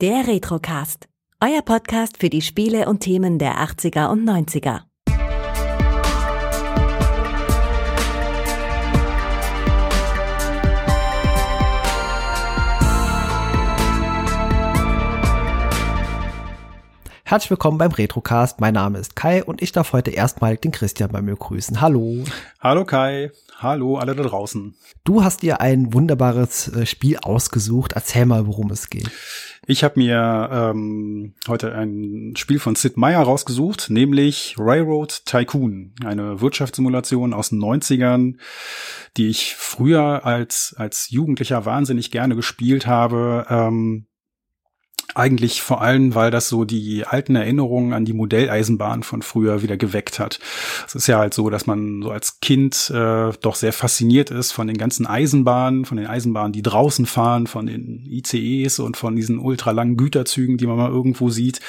Der Retrocast. Euer Podcast für die Spiele und Themen der 80er und 90er. Herzlich willkommen beim Retrocast. Mein Name ist Kai und ich darf heute erstmalig den Christian bei mir grüßen. Hallo. Hallo Kai. Hallo alle da draußen. Du hast dir ein wunderbares äh, Spiel ausgesucht. Erzähl mal, worum es geht. Ich habe mir ähm, heute ein Spiel von Sid Meier rausgesucht, nämlich Railroad Tycoon, eine Wirtschaftssimulation aus den 90ern, die ich früher als, als Jugendlicher wahnsinnig gerne gespielt habe. Ähm, eigentlich vor allem, weil das so die alten Erinnerungen an die Modelleisenbahn von früher wieder geweckt hat. Es ist ja halt so, dass man so als Kind äh, doch sehr fasziniert ist von den ganzen Eisenbahnen, von den Eisenbahnen, die draußen fahren, von den ICEs und von diesen ultralangen Güterzügen, die man mal irgendwo sieht.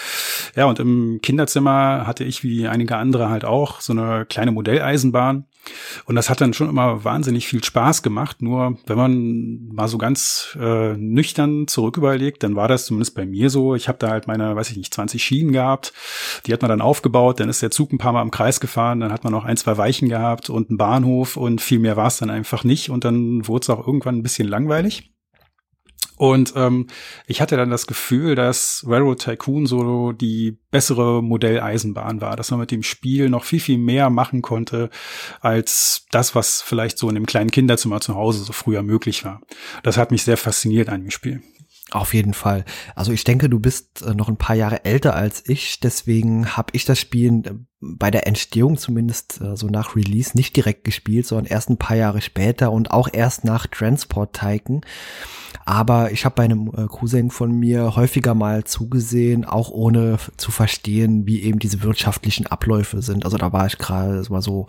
Ja, und im Kinderzimmer hatte ich wie einige andere halt auch so eine kleine Modelleisenbahn. Und das hat dann schon immer wahnsinnig viel Spaß gemacht. Nur wenn man mal so ganz äh, nüchtern zurück überlegt, dann war das zumindest bei mir so. Ich habe da halt meine, weiß ich nicht, 20 Schienen gehabt. Die hat man dann aufgebaut. Dann ist der Zug ein paar Mal im Kreis gefahren. Dann hat man noch ein, zwei Weichen gehabt und einen Bahnhof und viel mehr war es dann einfach nicht. Und dann wurde es auch irgendwann ein bisschen langweilig. Und ähm, ich hatte dann das Gefühl, dass Railroad Tycoon so die bessere Modelleisenbahn war, dass man mit dem Spiel noch viel, viel mehr machen konnte, als das, was vielleicht so in dem kleinen Kinderzimmer zu Hause so früher möglich war. Das hat mich sehr fasziniert an dem Spiel. Auf jeden Fall. Also ich denke, du bist äh, noch ein paar Jahre älter als ich, deswegen habe ich das Spiel äh, bei der Entstehung zumindest äh, so nach Release nicht direkt gespielt, sondern erst ein paar Jahre später und auch erst nach Transport Tycoon. Aber ich habe bei einem äh, Cousin von mir häufiger mal zugesehen, auch ohne zu verstehen, wie eben diese wirtschaftlichen Abläufe sind. Also da war ich gerade, war so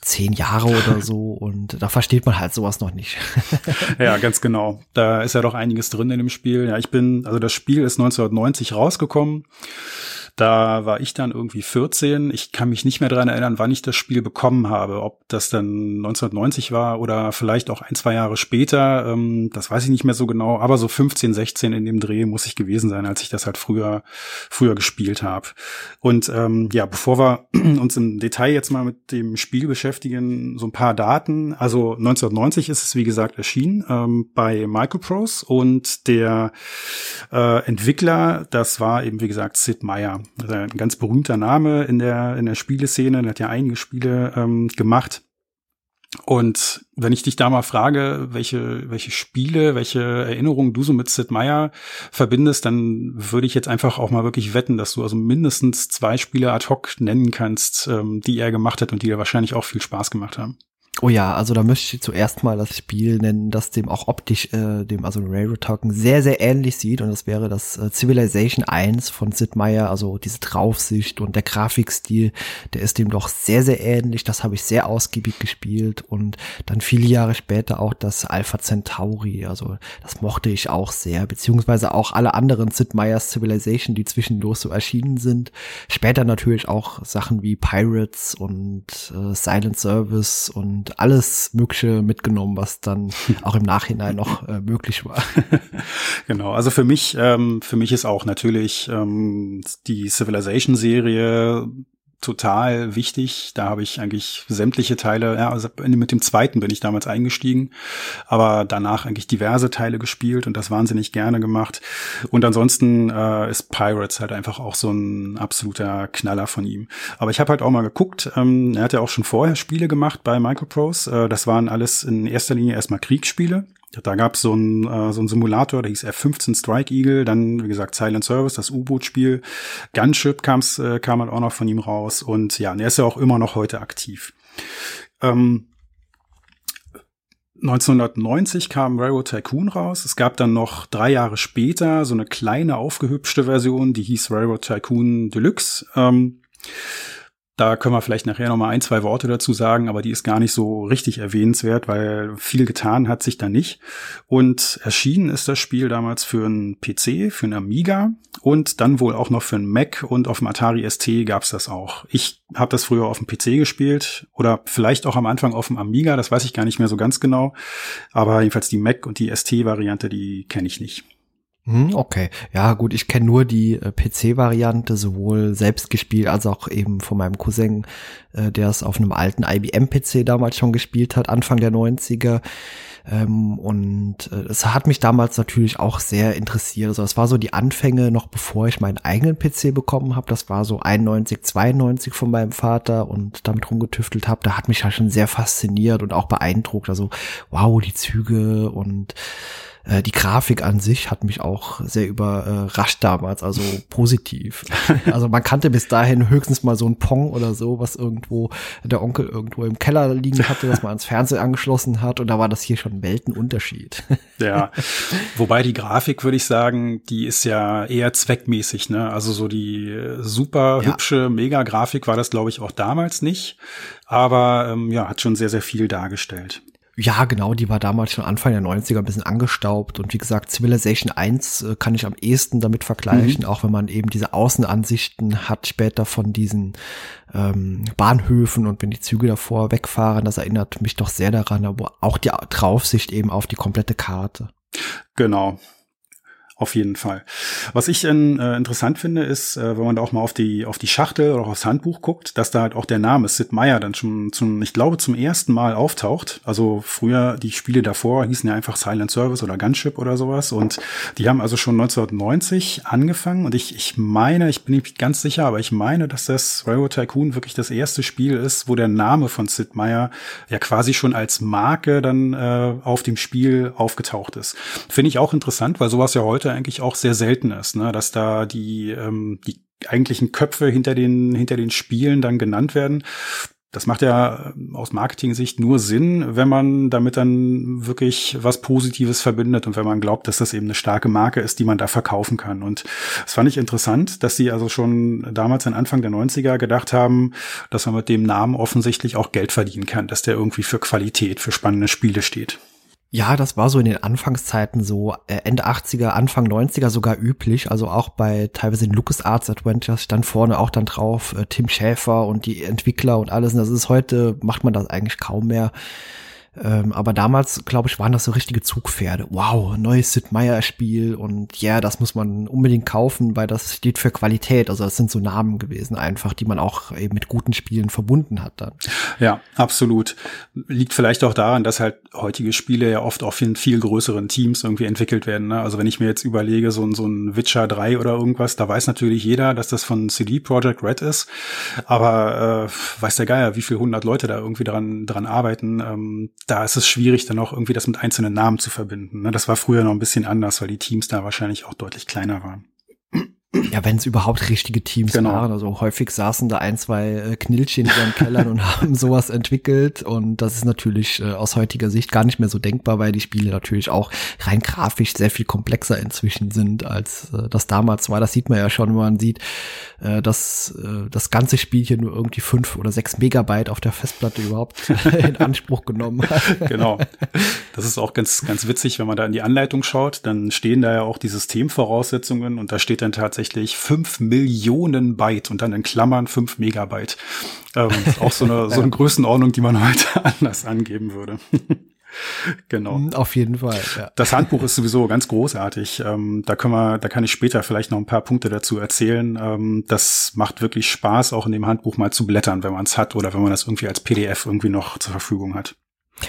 zehn Jahre oder so und da versteht man halt sowas noch nicht. ja, ganz genau. Da ist ja doch einiges drin in dem Spiel. Ja, ich bin, also das Spiel ist 1990 rausgekommen. Da war ich dann irgendwie 14. Ich kann mich nicht mehr dran erinnern, wann ich das Spiel bekommen habe. Ob das dann 1990 war oder vielleicht auch ein, zwei Jahre später. Ähm, das weiß ich nicht mehr so genau. Aber so 15, 16 in dem Dreh muss ich gewesen sein, als ich das halt früher, früher gespielt habe. Und ähm, ja, bevor wir uns im Detail jetzt mal mit dem Spiel beschäftigen, so ein paar Daten. Also 1990 ist es, wie gesagt, erschienen ähm, bei Microprose und der äh, Entwickler, das war eben, wie gesagt, Sid Meier. Also ein ganz berühmter Name in der, in der Spieleszene, der hat ja einige Spiele ähm, gemacht. Und wenn ich dich da mal frage, welche, welche Spiele, welche Erinnerungen du so mit Sid Meier verbindest, dann würde ich jetzt einfach auch mal wirklich wetten, dass du also mindestens zwei Spiele ad hoc nennen kannst, ähm, die er gemacht hat und die dir wahrscheinlich auch viel Spaß gemacht haben. Oh ja, also da möchte ich zuerst mal das Spiel nennen, das dem auch optisch, äh, dem also Railroad Token sehr, sehr ähnlich sieht. Und das wäre das äh, Civilization 1 von Sid Meier. Also diese Draufsicht und der Grafikstil, der ist dem doch sehr, sehr ähnlich. Das habe ich sehr ausgiebig gespielt. Und dann viele Jahre später auch das Alpha Centauri. Also das mochte ich auch sehr. Beziehungsweise auch alle anderen Sid Meiers Civilization, die zwischendurch so erschienen sind. Später natürlich auch Sachen wie Pirates und äh, Silent Service und alles Mögliche mitgenommen, was dann auch im Nachhinein noch äh, möglich war. genau, also für mich, ähm, für mich ist auch natürlich ähm, die Civilization-Serie total wichtig. Da habe ich eigentlich sämtliche Teile, ja, also mit dem zweiten bin ich damals eingestiegen, aber danach eigentlich diverse Teile gespielt und das wahnsinnig gerne gemacht. Und ansonsten äh, ist Pirates halt einfach auch so ein absoluter Knaller von ihm. Aber ich habe halt auch mal geguckt, ähm, er hat ja auch schon vorher Spiele gemacht bei Microprose. Äh, das waren alles in erster Linie erstmal Kriegsspiele. Da gab es so einen äh, so einen Simulator, der hieß F-15 Strike Eagle, dann, wie gesagt, Silent Service, das U-Boot-Spiel. Gunship kam's, äh, kam halt auch noch von ihm raus. Und ja, und er ist ja auch immer noch heute aktiv. Ähm, 1990 kam Railroad Tycoon raus. Es gab dann noch drei Jahre später so eine kleine aufgehübschte Version, die hieß Railroad Tycoon Deluxe. Ähm, da können wir vielleicht nachher noch mal ein, zwei Worte dazu sagen, aber die ist gar nicht so richtig erwähnenswert, weil viel getan hat sich da nicht. Und erschienen ist das Spiel damals für einen PC, für einen Amiga und dann wohl auch noch für einen Mac und auf dem Atari ST gab's das auch. Ich habe das früher auf dem PC gespielt oder vielleicht auch am Anfang auf dem Amiga, das weiß ich gar nicht mehr so ganz genau. Aber jedenfalls die Mac und die ST-Variante, die kenne ich nicht. Hm, okay, ja gut, ich kenne nur die äh, PC-Variante, sowohl selbst gespielt als auch eben von meinem Cousin, äh, der es auf einem alten IBM-PC damals schon gespielt hat, Anfang der 90er. Ähm, und äh, es hat mich damals natürlich auch sehr interessiert. Also es war so die Anfänge, noch bevor ich meinen eigenen PC bekommen habe. Das war so 91, 92 von meinem Vater und damit rumgetüftelt habe. Da hat mich halt schon sehr fasziniert und auch beeindruckt. Also wow, die Züge und äh, die Grafik an sich hat mich auch sehr überrascht damals, also positiv. also man kannte bis dahin höchstens mal so ein Pong oder so, was irgendwo der Onkel irgendwo im Keller liegen hatte, dass man ans Fernsehen angeschlossen hat und da war das hier schon Weltenunterschied. ja, wobei die Grafik, würde ich sagen, die ist ja eher zweckmäßig, ne? Also so die super hübsche ja. Mega-Grafik war das, glaube ich, auch damals nicht. Aber ähm, ja, hat schon sehr, sehr viel dargestellt. Ja, genau, die war damals schon Anfang der 90er ein bisschen angestaubt. Und wie gesagt, Civilization 1 äh, kann ich am ehesten damit vergleichen, mhm. auch wenn man eben diese Außenansichten hat später von diesen ähm, Bahnhöfen und wenn die Züge davor wegfahren. Das erinnert mich doch sehr daran, aber auch die Draufsicht eben auf die komplette Karte. Genau, auf jeden Fall. Was ich in, äh, interessant finde, ist, äh, wenn man da auch mal auf die auf die Schachtel oder aufs Handbuch guckt, dass da halt auch der Name Sid Meier dann schon zum, ich glaube, zum ersten Mal auftaucht. Also früher die Spiele davor hießen ja einfach Silent Service oder Gunship oder sowas und die haben also schon 1990 angefangen und ich ich meine, ich bin nicht ganz sicher, aber ich meine, dass das Railroad Tycoon wirklich das erste Spiel ist, wo der Name von Sid Meier ja quasi schon als Marke dann äh, auf dem Spiel aufgetaucht ist. Finde ich auch interessant, weil sowas ja heute heute eigentlich auch sehr selten ist, ne? dass da die, ähm, die eigentlichen Köpfe hinter den, hinter den Spielen dann genannt werden. Das macht ja ähm, aus Marketing-Sicht nur Sinn, wenn man damit dann wirklich was Positives verbindet und wenn man glaubt, dass das eben eine starke Marke ist, die man da verkaufen kann. Und das fand ich interessant, dass sie also schon damals an Anfang der 90er gedacht haben, dass man mit dem Namen offensichtlich auch Geld verdienen kann, dass der irgendwie für Qualität, für spannende Spiele steht. Ja, das war so in den Anfangszeiten so äh, Ende 80er, Anfang 90er sogar üblich. Also auch bei teilweise den LucasArts Adventures stand vorne auch dann drauf äh, Tim Schäfer und die Entwickler und alles. Und das ist heute, macht man das eigentlich kaum mehr. Ähm, aber damals, glaube ich, waren das so richtige Zugpferde. Wow, neues Sid Meier Spiel und ja, yeah, das muss man unbedingt kaufen, weil das steht für Qualität. Also das sind so Namen gewesen einfach, die man auch eben mit guten Spielen verbunden hat dann. Ja, absolut. Liegt vielleicht auch daran, dass halt heutige Spiele ja oft auch in viel größeren Teams irgendwie entwickelt werden. Ne? Also wenn ich mir jetzt überlege, so ein, so ein Witcher 3 oder irgendwas, da weiß natürlich jeder, dass das von CD Projekt Red ist. Aber äh, weiß der Geier, wie viele hundert Leute da irgendwie dran, dran arbeiten. Ähm, da ist es schwierig, dann auch irgendwie das mit einzelnen Namen zu verbinden. Ne? Das war früher noch ein bisschen anders, weil die Teams da wahrscheinlich auch deutlich kleiner waren. Ja, wenn es überhaupt richtige Teams genau. waren. Also häufig saßen da ein, zwei äh, Knilchen in ihren Kellern und haben sowas entwickelt. Und das ist natürlich äh, aus heutiger Sicht gar nicht mehr so denkbar, weil die Spiele natürlich auch rein grafisch sehr viel komplexer inzwischen sind, als äh, das damals war. Das sieht man ja schon, wenn man sieht, äh, dass das ganze Spiel hier nur irgendwie fünf oder sechs Megabyte auf der Festplatte überhaupt in Anspruch genommen hat. Genau. Das ist auch ganz, ganz witzig, wenn man da in die Anleitung schaut, dann stehen da ja auch die Systemvoraussetzungen und da steht dann tatsächlich tatsächlich fünf Millionen Byte und dann in Klammern fünf Megabyte. Ähm, auch so eine, so eine Größenordnung, die man heute anders angeben würde. genau. Mm, auf jeden Fall. Ja. Das Handbuch ist sowieso ganz großartig. Ähm, da können wir, da kann ich später vielleicht noch ein paar Punkte dazu erzählen. Ähm, das macht wirklich Spaß, auch in dem Handbuch mal zu blättern, wenn man es hat oder wenn man das irgendwie als PDF irgendwie noch zur Verfügung hat.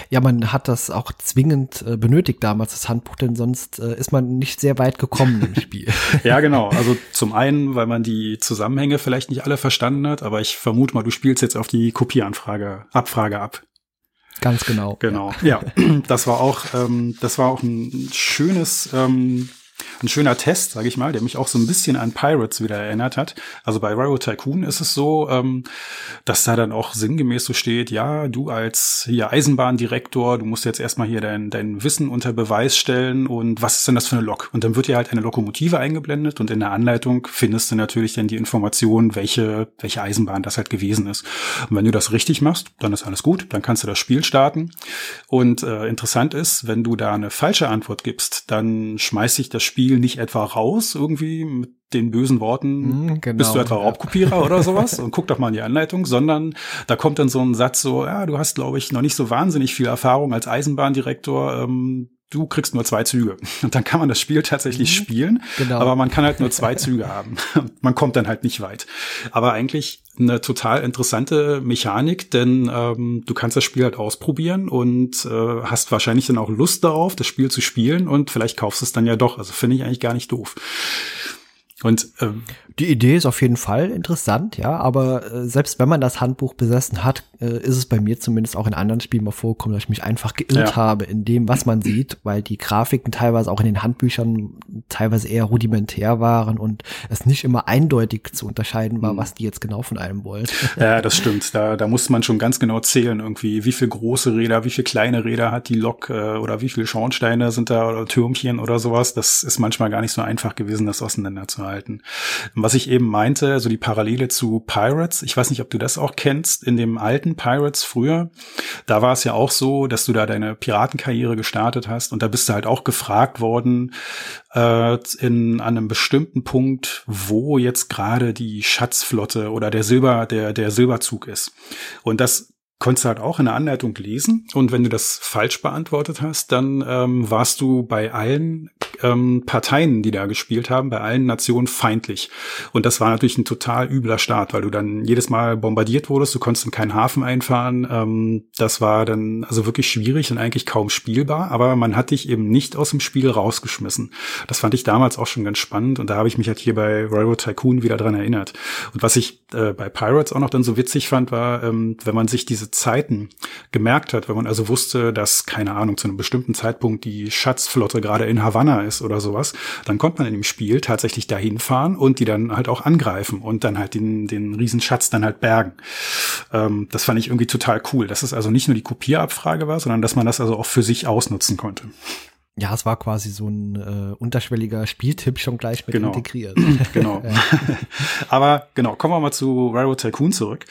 Ja, man hat das auch zwingend äh, benötigt damals, das Handbuch, denn sonst äh, ist man nicht sehr weit gekommen im Spiel. ja, genau. Also zum einen, weil man die Zusammenhänge vielleicht nicht alle verstanden hat, aber ich vermute mal, du spielst jetzt auf die Kopieranfrage, Abfrage ab. Ganz genau. Genau. Ja, ja das war auch, ähm, das war auch ein schönes ähm, ein schöner Test, sage ich mal, der mich auch so ein bisschen an Pirates wieder erinnert hat. Also bei Railroad Tycoon ist es so, ähm, dass da dann auch sinngemäß so steht, ja, du als hier Eisenbahndirektor, du musst jetzt erstmal hier dein, dein Wissen unter Beweis stellen und was ist denn das für eine Lok? Und dann wird dir halt eine Lokomotive eingeblendet und in der Anleitung findest du natürlich dann die Information, welche, welche Eisenbahn das halt gewesen ist. Und wenn du das richtig machst, dann ist alles gut, dann kannst du das Spiel starten. Und äh, interessant ist, wenn du da eine falsche Antwort gibst, dann schmeißt sich das Spiel nicht etwa raus, irgendwie mit den bösen Worten, mm, genau, bist du etwa Raubkopierer oder sowas? Und guck doch mal in die Anleitung, sondern da kommt dann so ein Satz so, ja, du hast, glaube ich, noch nicht so wahnsinnig viel Erfahrung als Eisenbahndirektor, ähm, du kriegst nur zwei Züge. Und dann kann man das Spiel tatsächlich mhm. spielen, genau. aber man kann halt nur zwei Züge haben. Man kommt dann halt nicht weit. Aber eigentlich eine total interessante Mechanik, denn ähm, du kannst das Spiel halt ausprobieren und äh, hast wahrscheinlich dann auch Lust darauf, das Spiel zu spielen und vielleicht kaufst du es dann ja doch. Also finde ich eigentlich gar nicht doof. Und ähm, die Idee ist auf jeden Fall interessant, ja, aber äh, selbst wenn man das Handbuch besessen hat, äh, ist es bei mir zumindest auch in anderen Spielen mal vorgekommen, dass ich mich einfach geirrt ja. habe in dem, was man sieht, weil die Grafiken teilweise auch in den Handbüchern teilweise eher rudimentär waren und es nicht immer eindeutig zu unterscheiden war, mhm. was die jetzt genau von einem wollen. Ja, das stimmt. Da, da muss man schon ganz genau zählen, irgendwie, wie viel große Räder, wie viel kleine Räder hat die Lok äh, oder wie viele Schornsteine sind da oder Türmchen oder sowas. Das ist manchmal gar nicht so einfach gewesen, das auseinanderzuhalten. Was ich eben meinte, also die Parallele zu Pirates, ich weiß nicht, ob du das auch kennst, in dem alten Pirates früher, da war es ja auch so, dass du da deine Piratenkarriere gestartet hast und da bist du halt auch gefragt worden, äh, in an einem bestimmten Punkt, wo jetzt gerade die Schatzflotte oder der Silber, der, der Silberzug ist. Und das konntest du halt auch in der Anleitung lesen. Und wenn du das falsch beantwortet hast, dann ähm, warst du bei allen ähm, Parteien, die da gespielt haben, bei allen Nationen feindlich. Und das war natürlich ein total übler Start, weil du dann jedes Mal bombardiert wurdest, du konntest in keinen Hafen einfahren. Ähm, das war dann also wirklich schwierig und eigentlich kaum spielbar, aber man hat dich eben nicht aus dem Spiel rausgeschmissen. Das fand ich damals auch schon ganz spannend und da habe ich mich halt hier bei Railroad Tycoon wieder dran erinnert. Und was ich äh, bei Pirates auch noch dann so witzig fand, war, ähm, wenn man sich diese Zeiten gemerkt hat, wenn man also wusste, dass, keine Ahnung, zu einem bestimmten Zeitpunkt die Schatzflotte gerade in Havanna ist oder sowas, dann konnte man in dem Spiel tatsächlich dahin fahren und die dann halt auch angreifen und dann halt den, den Riesenschatz dann halt bergen. Ähm, das fand ich irgendwie total cool, dass es also nicht nur die Kopierabfrage war, sondern dass man das also auch für sich ausnutzen konnte. Ja, es war quasi so ein äh, unterschwelliger Spieltipp schon gleich mit genau. integriert. genau. Aber genau, kommen wir mal zu Railroad Tycoon zurück.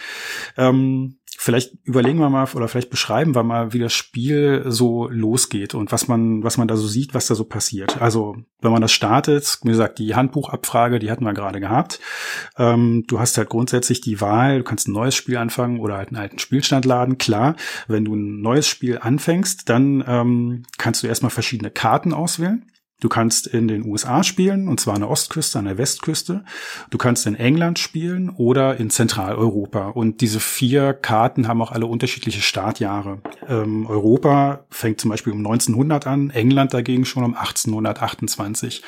Ähm, Vielleicht überlegen wir mal oder vielleicht beschreiben wir mal, wie das Spiel so losgeht und was man, was man da so sieht, was da so passiert. Also, wenn man das startet, wie gesagt, die Handbuchabfrage, die hatten wir gerade gehabt. Ähm, du hast halt grundsätzlich die Wahl, du kannst ein neues Spiel anfangen oder halt einen alten Spielstand laden. Klar, wenn du ein neues Spiel anfängst, dann ähm, kannst du erstmal verschiedene Karten auswählen. Du kannst in den USA spielen, und zwar an der Ostküste, an der Westküste. Du kannst in England spielen oder in Zentraleuropa. Und diese vier Karten haben auch alle unterschiedliche Startjahre. Ähm, Europa fängt zum Beispiel um 1900 an, England dagegen schon um 1828.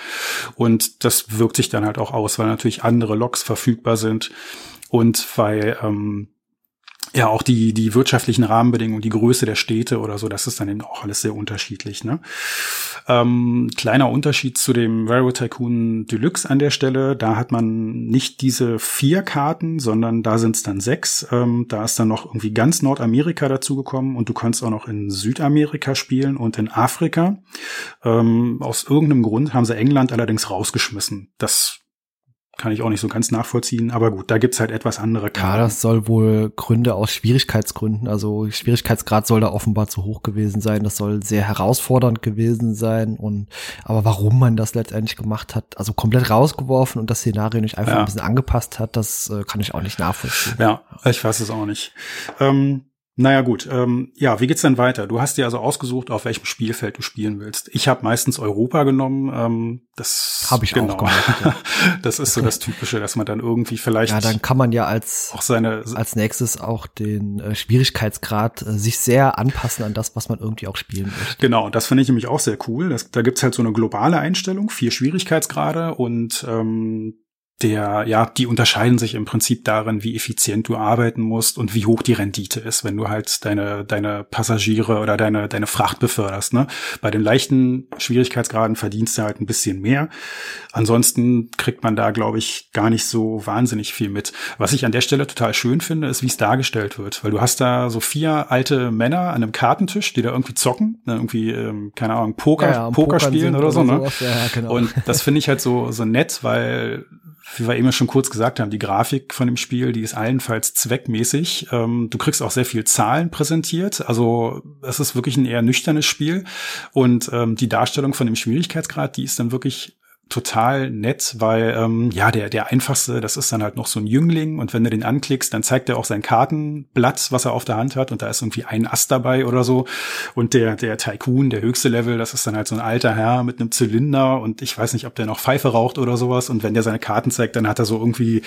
Und das wirkt sich dann halt auch aus, weil natürlich andere Loks verfügbar sind und weil ähm, ja auch die, die wirtschaftlichen Rahmenbedingungen, die Größe der Städte oder so, das ist dann eben auch alles sehr unterschiedlich. Ne? Ähm, kleiner Unterschied zu dem Railroad Tycoon Deluxe an der Stelle, da hat man nicht diese vier Karten, sondern da sind es dann sechs. Ähm, da ist dann noch irgendwie ganz Nordamerika dazugekommen und du kannst auch noch in Südamerika spielen und in Afrika. Ähm, aus irgendeinem Grund haben sie England allerdings rausgeschmissen. Das kann ich auch nicht so ganz nachvollziehen, aber gut, da gibt's halt etwas andere Karten. Ja, das soll wohl Gründe aus Schwierigkeitsgründen, also Schwierigkeitsgrad soll da offenbar zu hoch gewesen sein, das soll sehr herausfordernd gewesen sein und aber warum man das letztendlich gemacht hat, also komplett rausgeworfen und das Szenario nicht einfach ja. ein bisschen angepasst hat, das äh, kann ich auch nicht nachvollziehen. Ja, ich weiß es auch nicht. Ähm, naja gut, ähm, ja, wie geht's denn weiter? Du hast dir also ausgesucht, auf welchem Spielfeld du spielen willst. Ich habe meistens Europa genommen. Ähm, das habe ich genau. auch gemacht. Ja. das ist so das Typische, dass man dann irgendwie vielleicht ja, dann kann man ja als auch seine als nächstes auch den äh, Schwierigkeitsgrad äh, sich sehr anpassen an das, was man irgendwie auch spielen möchte. Genau, das finde ich nämlich auch sehr cool. Das, da gibt's halt so eine globale Einstellung, vier Schwierigkeitsgrade und ähm, der, ja, die unterscheiden sich im Prinzip darin, wie effizient du arbeiten musst und wie hoch die Rendite ist, wenn du halt deine, deine Passagiere oder deine, deine Fracht beförderst. Ne? Bei den leichten Schwierigkeitsgraden verdienst du halt ein bisschen mehr. Ansonsten kriegt man da, glaube ich, gar nicht so wahnsinnig viel mit. Was ich an der Stelle total schön finde, ist, wie es dargestellt wird, weil du hast da so vier alte Männer an einem Kartentisch, die da irgendwie zocken, ne? irgendwie, ähm, keine Ahnung, Poker, ja, ja, Poker spielen oder so. Ne? Ja, genau. Und das finde ich halt so, so nett, weil wie wir eben schon kurz gesagt haben, die Grafik von dem Spiel, die ist allenfalls zweckmäßig. Ähm, du kriegst auch sehr viel Zahlen präsentiert. Also es ist wirklich ein eher nüchternes Spiel. Und ähm, die Darstellung von dem Schwierigkeitsgrad, die ist dann wirklich total nett, weil ähm, ja, der, der einfachste, das ist dann halt noch so ein Jüngling und wenn du den anklickst, dann zeigt er auch sein Kartenblatt, was er auf der Hand hat und da ist irgendwie ein Ast dabei oder so. Und der, der Tycoon, der höchste Level, das ist dann halt so ein alter Herr mit einem Zylinder und ich weiß nicht, ob der noch Pfeife raucht oder sowas. Und wenn der seine Karten zeigt, dann hat er so irgendwie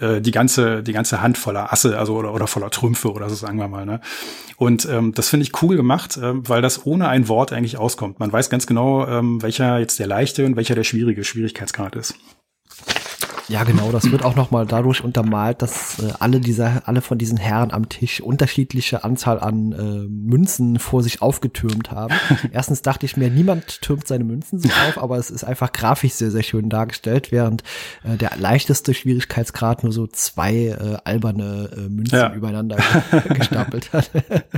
äh, die ganze, die ganze Hand voller Asse, also oder, oder voller Trümpfe oder so, sagen wir mal. Ne? Und ähm, das finde ich cool gemacht, äh, weil das ohne ein Wort eigentlich auskommt. Man weiß ganz genau, ähm, welcher jetzt der leichte und welcher der schwierige Schwierigkeitsgrad ist. Ja, genau, das wird auch nochmal dadurch untermalt, dass äh, alle dieser, alle von diesen Herren am Tisch unterschiedliche Anzahl an äh, Münzen vor sich aufgetürmt haben. Erstens dachte ich mir, niemand türmt seine Münzen so auf, aber es ist einfach grafisch sehr, sehr schön dargestellt, während äh, der leichteste Schwierigkeitsgrad nur so zwei äh, alberne äh, Münzen ja. übereinander gestapelt hat.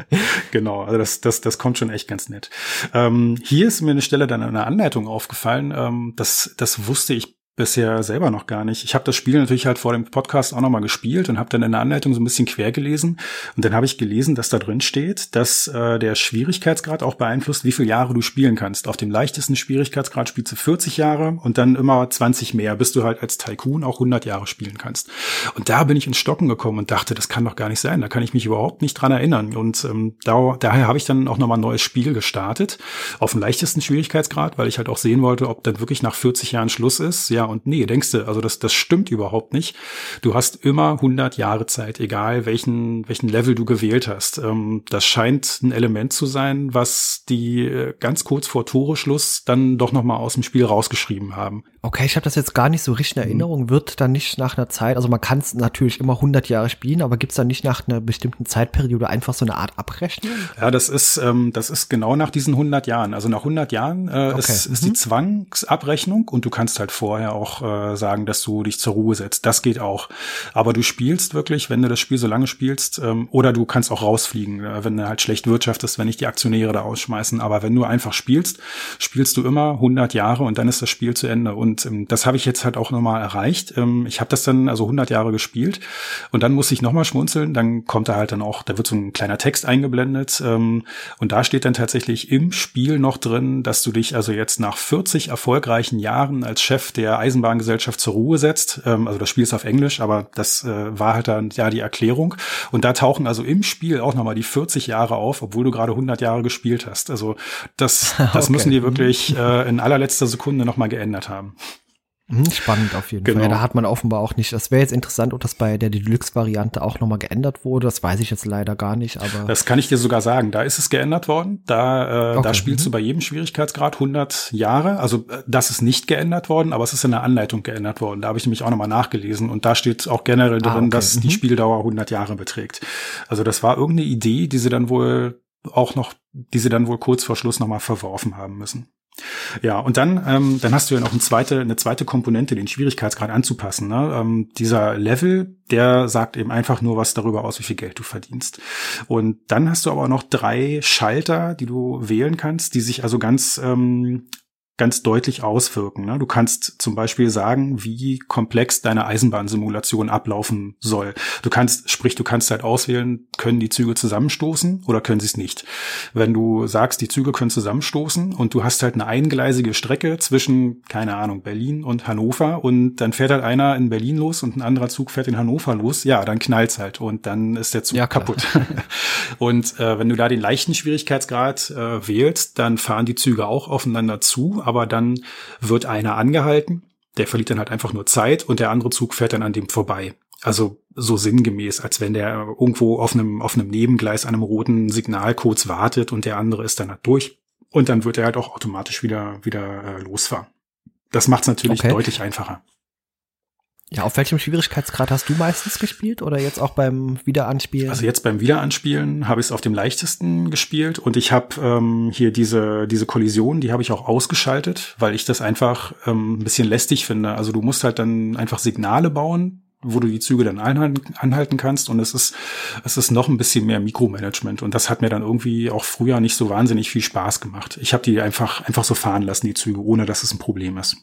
genau, also das, das, das kommt schon echt ganz nett. Ähm, hier ist mir eine Stelle dann eine Anleitung aufgefallen. Ähm, das, das wusste ich bisher selber noch gar nicht. Ich habe das Spiel natürlich halt vor dem Podcast auch nochmal gespielt und habe dann in der Anleitung so ein bisschen quer gelesen. Und dann habe ich gelesen, dass da drin steht, dass äh, der Schwierigkeitsgrad auch beeinflusst, wie viele Jahre du spielen kannst. Auf dem leichtesten Schwierigkeitsgrad spielst du 40 Jahre und dann immer 20 mehr, bis du halt als Tycoon auch 100 Jahre spielen kannst. Und da bin ich ins Stocken gekommen und dachte, das kann doch gar nicht sein. Da kann ich mich überhaupt nicht dran erinnern. Und ähm, da, daher habe ich dann auch nochmal ein neues Spiel gestartet auf dem leichtesten Schwierigkeitsgrad, weil ich halt auch sehen wollte, ob dann wirklich nach 40 Jahren Schluss ist. Ja, und nee, denkst du, also das, das stimmt überhaupt nicht. Du hast immer 100 Jahre Zeit, egal welchen, welchen Level du gewählt hast. Ähm, das scheint ein Element zu sein, was die äh, ganz kurz vor Tore-Schluss dann doch nochmal aus dem Spiel rausgeschrieben haben. Okay, ich habe das jetzt gar nicht so richtig in mhm. Erinnerung. Wird dann nicht nach einer Zeit, also man kann es natürlich immer 100 Jahre spielen, aber gibt es dann nicht nach einer bestimmten Zeitperiode einfach so eine Art Abrechnung? Ja, das ist, ähm, das ist genau nach diesen 100 Jahren. Also nach 100 Jahren äh, okay. ist, ist mhm. die Zwangsabrechnung und du kannst halt vorher auch äh, sagen, dass du dich zur Ruhe setzt. Das geht auch. Aber du spielst wirklich, wenn du das Spiel so lange spielst, ähm, oder du kannst auch rausfliegen, äh, wenn du halt schlecht wirtschaftest, wenn nicht die Aktionäre da ausschmeißen. Aber wenn du einfach spielst, spielst du immer 100 Jahre und dann ist das Spiel zu Ende. Und und ähm, das habe ich jetzt halt auch nochmal erreicht. Ähm, ich habe das dann also 100 Jahre gespielt und dann muss ich nochmal schmunzeln. Dann kommt da halt dann auch, da wird so ein kleiner Text eingeblendet ähm, und da steht dann tatsächlich im Spiel noch drin, dass du dich also jetzt nach 40 erfolgreichen Jahren als Chef der Eisenbahngesellschaft zur Ruhe setzt. Ähm, also das Spiel ist auf Englisch, aber das äh, war halt dann ja die Erklärung. Und da tauchen also im Spiel auch nochmal die 40 Jahre auf, obwohl du gerade 100 Jahre gespielt hast. Also das, das okay. müssen die wirklich äh, in allerletzter Sekunde nochmal geändert haben. Hm, spannend auf jeden genau. Fall. Ja, da hat man offenbar auch nicht. Das wäre jetzt interessant, ob das bei der Deluxe-Variante auch nochmal geändert wurde. Das weiß ich jetzt leider gar nicht, aber. Das kann ich dir sogar sagen. Da ist es geändert worden. Da, äh, okay. da spielst mhm. du bei jedem Schwierigkeitsgrad 100 Jahre. Also äh, das ist nicht geändert worden, aber es ist in der Anleitung geändert worden. Da habe ich nämlich auch nochmal nachgelesen. Und da steht auch generell drin, ah, okay. dass mhm. die Spieldauer 100 Jahre beträgt. Also das war irgendeine Idee, die sie dann wohl auch noch, die sie dann wohl kurz vor Schluss nochmal verworfen haben müssen. Ja, und dann, ähm, dann hast du ja noch eine zweite, eine zweite Komponente, den Schwierigkeitsgrad anzupassen. Ne? Ähm, dieser Level, der sagt eben einfach nur was darüber aus, wie viel Geld du verdienst. Und dann hast du aber noch drei Schalter, die du wählen kannst, die sich also ganz ähm, ganz deutlich auswirken. Ne? Du kannst zum Beispiel sagen, wie komplex deine Eisenbahnsimulation ablaufen soll. Du kannst, sprich, du kannst halt auswählen, können die Züge zusammenstoßen oder können sie es nicht. Wenn du sagst, die Züge können zusammenstoßen und du hast halt eine eingleisige Strecke zwischen, keine Ahnung, Berlin und Hannover und dann fährt halt einer in Berlin los und ein anderer Zug fährt in Hannover los, ja, dann knallt's halt und dann ist der Zug ja, kaputt. und äh, wenn du da den leichten Schwierigkeitsgrad äh, wählst, dann fahren die Züge auch aufeinander zu, aber dann wird einer angehalten, der verliert dann halt einfach nur Zeit und der andere Zug fährt dann an dem vorbei. Also so sinngemäß, als wenn der irgendwo auf einem, auf einem Nebengleis an einem roten Signal kurz wartet und der andere ist dann halt durch. Und dann wird er halt auch automatisch wieder, wieder äh, losfahren. Das macht es natürlich okay. deutlich einfacher. Ja, auf welchem Schwierigkeitsgrad hast du meistens gespielt oder jetzt auch beim Wiederanspielen? Also jetzt beim Wiederanspielen habe ich es auf dem leichtesten gespielt und ich habe ähm, hier diese diese Kollision, die habe ich auch ausgeschaltet, weil ich das einfach ähm, ein bisschen lästig finde. Also du musst halt dann einfach Signale bauen, wo du die Züge dann anhalten kannst und es ist es ist noch ein bisschen mehr Mikromanagement und das hat mir dann irgendwie auch früher nicht so wahnsinnig viel Spaß gemacht. Ich habe die einfach einfach so fahren lassen die Züge, ohne dass es ein Problem ist.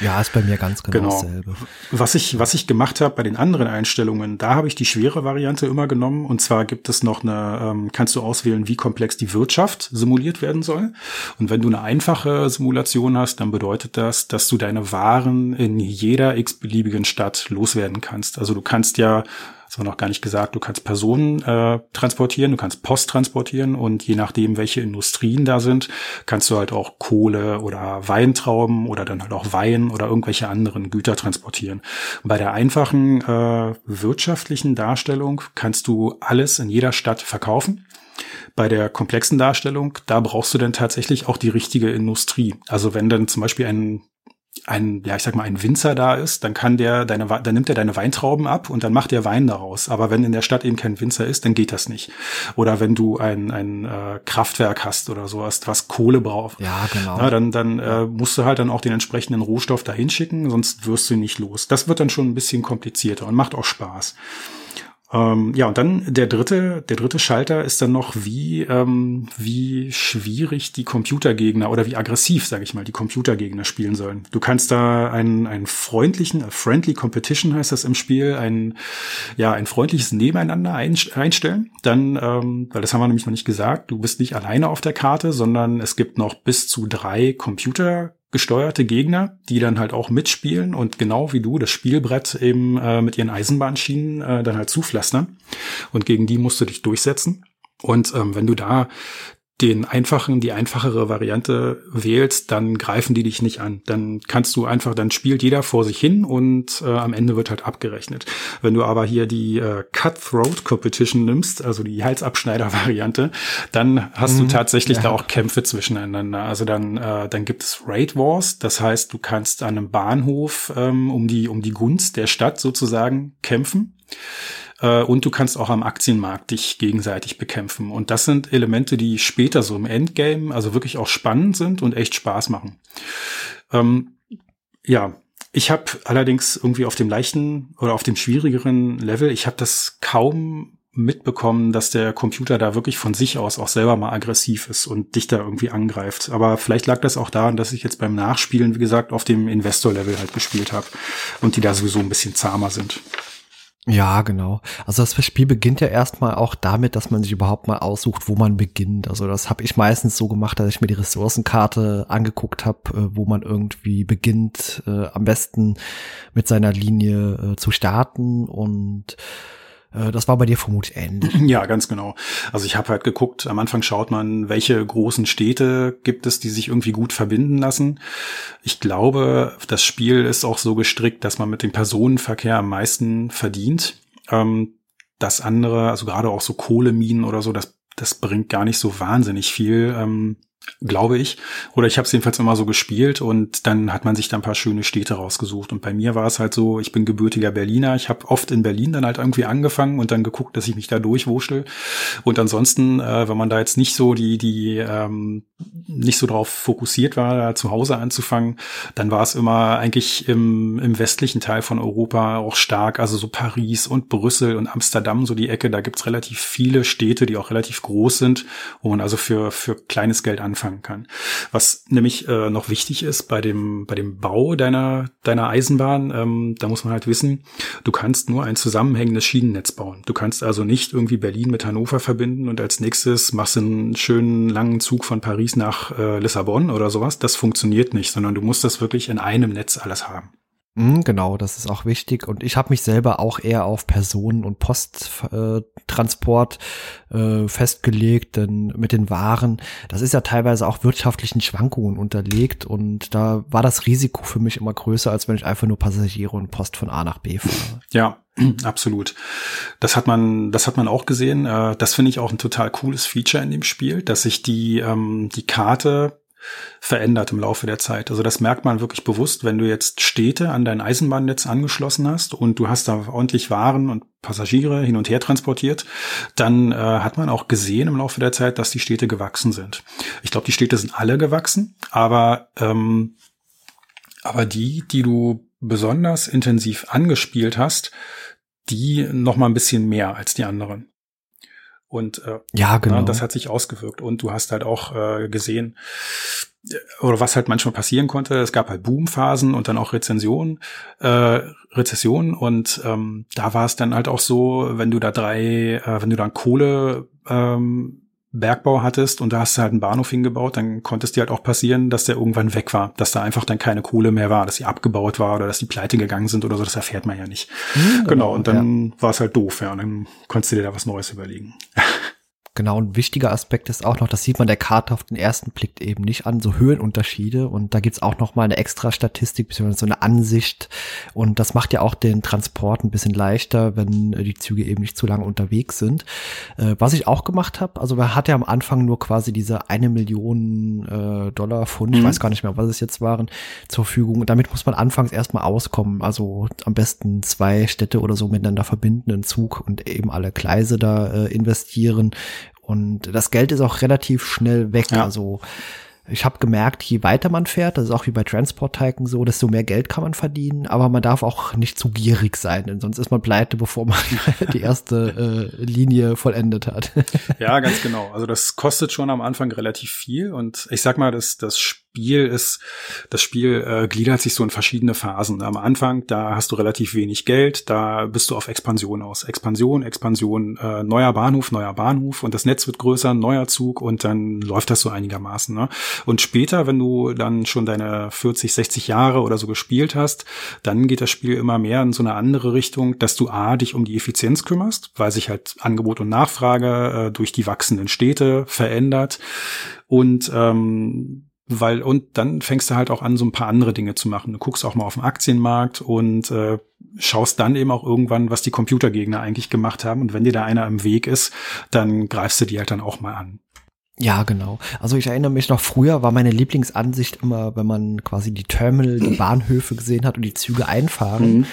Ja, ist bei mir ganz genau, genau. dasselbe. Was ich, was ich gemacht habe bei den anderen Einstellungen, da habe ich die schwere Variante immer genommen. Und zwar gibt es noch eine, ähm, kannst du auswählen, wie komplex die Wirtschaft simuliert werden soll. Und wenn du eine einfache Simulation hast, dann bedeutet das, dass du deine Waren in jeder x-beliebigen Stadt loswerden kannst. Also du kannst ja das war noch gar nicht gesagt, du kannst Personen äh, transportieren, du kannst Post transportieren und je nachdem, welche Industrien da sind, kannst du halt auch Kohle oder Weintrauben oder dann halt auch Wein oder irgendwelche anderen Güter transportieren. Bei der einfachen äh, wirtschaftlichen Darstellung kannst du alles in jeder Stadt verkaufen. Bei der komplexen Darstellung, da brauchst du dann tatsächlich auch die richtige Industrie. Also wenn dann zum Beispiel ein ein, ja, ich sag mal, ein Winzer da ist, dann kann der deine, dann nimmt er deine Weintrauben ab und dann macht er Wein daraus. Aber wenn in der Stadt eben kein Winzer ist, dann geht das nicht. Oder wenn du ein, ein äh, Kraftwerk hast oder sowas, was Kohle braucht. Ja, genau. Na, dann dann äh, musst du halt dann auch den entsprechenden Rohstoff dahin schicken, sonst wirst du nicht los. Das wird dann schon ein bisschen komplizierter und macht auch Spaß. Ähm, ja, und dann der dritte, der dritte Schalter ist dann noch, wie, ähm, wie schwierig die Computergegner oder wie aggressiv, sage ich mal, die Computergegner spielen sollen. Du kannst da einen, einen freundlichen, a friendly competition heißt das im Spiel, ein, ja, ein freundliches Nebeneinander einstellen. Dann, ähm, weil das haben wir nämlich noch nicht gesagt, du bist nicht alleine auf der Karte, sondern es gibt noch bis zu drei Computer gesteuerte Gegner, die dann halt auch mitspielen und genau wie du das Spielbrett eben äh, mit ihren Eisenbahnschienen äh, dann halt zupflastern. Und gegen die musst du dich durchsetzen. Und ähm, wenn du da den einfachen, die einfachere Variante wählst, dann greifen die dich nicht an. Dann kannst du einfach, dann spielt jeder vor sich hin und äh, am Ende wird halt abgerechnet. Wenn du aber hier die äh, Cutthroat Competition nimmst, also die Halsabschneider-Variante, dann hast mhm, du tatsächlich ja. da auch Kämpfe zwischeneinander. Also dann, äh, dann gibt es Raid Wars, das heißt, du kannst an einem Bahnhof ähm, um die um die Gunst der Stadt sozusagen kämpfen. Äh, und du kannst auch am Aktienmarkt dich gegenseitig bekämpfen. Und das sind Elemente, die später so im Endgame also wirklich auch spannend sind und echt Spaß machen. Ähm, ja, ich habe allerdings irgendwie auf dem leichten oder auf dem schwierigeren Level, ich habe das kaum mitbekommen, dass der Computer da wirklich von sich aus auch selber mal aggressiv ist und dich da irgendwie angreift. Aber vielleicht lag das auch daran, dass ich jetzt beim Nachspielen, wie gesagt, auf dem Investor-Level halt gespielt habe und die da sowieso ein bisschen zahmer sind. Ja, genau. Also das Spiel beginnt ja erstmal auch damit, dass man sich überhaupt mal aussucht, wo man beginnt. Also das habe ich meistens so gemacht, dass ich mir die Ressourcenkarte angeguckt habe, äh, wo man irgendwie beginnt, äh, am besten mit seiner Linie äh, zu starten und das war bei dir vermutlich ähnlich. Ja, ganz genau. Also ich habe halt geguckt, am Anfang schaut man, welche großen Städte gibt es, die sich irgendwie gut verbinden lassen. Ich glaube, das Spiel ist auch so gestrickt, dass man mit dem Personenverkehr am meisten verdient. Ähm, das andere, also gerade auch so Kohleminen oder so, das, das bringt gar nicht so wahnsinnig viel. Glaube ich. Oder ich habe es jedenfalls immer so gespielt und dann hat man sich da ein paar schöne Städte rausgesucht. Und bei mir war es halt so, ich bin gebürtiger Berliner. Ich habe oft in Berlin dann halt irgendwie angefangen und dann geguckt, dass ich mich da durchwurschtel. Und ansonsten, äh, wenn man da jetzt nicht so die, die ähm, nicht so drauf fokussiert war, da zu Hause anzufangen, dann war es immer eigentlich im, im westlichen Teil von Europa auch stark. Also so Paris und Brüssel und Amsterdam, so die Ecke, da gibt's relativ viele Städte, die auch relativ groß sind, wo man also für, für kleines Geld anfangen anfangen kann. Was nämlich äh, noch wichtig ist bei dem, bei dem Bau deiner, deiner Eisenbahn, ähm, da muss man halt wissen, du kannst nur ein zusammenhängendes Schienennetz bauen. Du kannst also nicht irgendwie Berlin mit Hannover verbinden und als nächstes machst du einen schönen langen Zug von Paris nach äh, Lissabon oder sowas. Das funktioniert nicht, sondern du musst das wirklich in einem Netz alles haben. Mhm, genau, das ist auch wichtig. Und ich habe mich selber auch eher auf Personen- und Posttransport äh, äh, festgelegt, denn mit den Waren, das ist ja teilweise auch wirtschaftlichen Schwankungen unterlegt. Und da war das Risiko für mich immer größer, als wenn ich einfach nur Passagiere und Post von A nach B fahre. Ja, absolut. Das hat man, das hat man auch gesehen. Äh, das finde ich auch ein total cooles Feature in dem Spiel, dass sich die, ähm, die Karte verändert im Laufe der Zeit. Also das merkt man wirklich bewusst, wenn du jetzt Städte an dein Eisenbahnnetz angeschlossen hast und du hast da ordentlich Waren und Passagiere hin und her transportiert, dann äh, hat man auch gesehen im Laufe der Zeit, dass die Städte gewachsen sind. Ich glaube, die Städte sind alle gewachsen, aber ähm, aber die, die du besonders intensiv angespielt hast, die noch mal ein bisschen mehr als die anderen. Und äh, ja, genau. Na, das hat sich ausgewirkt. Und du hast halt auch äh, gesehen, oder was halt manchmal passieren konnte, es gab halt Boomphasen und dann auch Rezensionen, äh, Rezessionen und ähm, da war es dann halt auch so, wenn du da drei, äh, wenn du dann Kohle ähm, Bergbau hattest und da hast du halt einen Bahnhof hingebaut, dann konnte es dir halt auch passieren, dass der irgendwann weg war, dass da einfach dann keine Kohle mehr war, dass sie abgebaut war oder dass die pleite gegangen sind oder so, das erfährt man ja nicht. Mhm, genau, und dann ja. war es halt doof, ja, und dann konntest du dir da was Neues überlegen. Genau, ein wichtiger Aspekt ist auch noch, das sieht man der Karte auf den ersten Blick eben nicht an, so Höhenunterschiede. Und da gibt's auch noch mal eine extra Statistik, beziehungsweise so eine Ansicht. Und das macht ja auch den Transport ein bisschen leichter, wenn die Züge eben nicht zu lange unterwegs sind. Äh, was ich auch gemacht habe, also man hat ja am Anfang nur quasi diese eine Million äh, Dollar Pfund, mhm. ich weiß gar nicht mehr, was es jetzt waren, zur Verfügung. Und damit muss man anfangs erstmal auskommen. Also am besten zwei Städte oder so miteinander verbinden, einen Zug und eben alle Gleise da äh, investieren und das Geld ist auch relativ schnell weg. Ja. Also ich habe gemerkt, je weiter man fährt, das ist auch wie bei Transport Tycoon so, desto mehr Geld kann man verdienen, aber man darf auch nicht zu gierig sein, denn sonst ist man pleite, bevor man die erste äh, Linie vollendet hat. ja, ganz genau. Also das kostet schon am Anfang relativ viel und ich sag mal, das, das Spiel ist, das Spiel äh, gliedert sich so in verschiedene Phasen. Am Anfang, da hast du relativ wenig Geld, da bist du auf Expansion aus. Expansion, Expansion, äh, neuer Bahnhof, neuer Bahnhof und das Netz wird größer, neuer Zug und dann läuft das so einigermaßen. Ne? Und später, wenn du dann schon deine 40, 60 Jahre oder so gespielt hast, dann geht das Spiel immer mehr in so eine andere Richtung, dass du A, dich um die Effizienz kümmerst, weil sich halt Angebot und Nachfrage äh, durch die wachsenden Städte verändert und ähm, weil und dann fängst du halt auch an, so ein paar andere Dinge zu machen. Du guckst auch mal auf den Aktienmarkt und äh, schaust dann eben auch irgendwann, was die Computergegner eigentlich gemacht haben. Und wenn dir da einer im Weg ist, dann greifst du die halt dann auch mal an. Ja, genau. Also ich erinnere mich noch früher war meine Lieblingsansicht immer, wenn man quasi die Terminal, die Bahnhöfe gesehen hat und die Züge einfahren. Mhm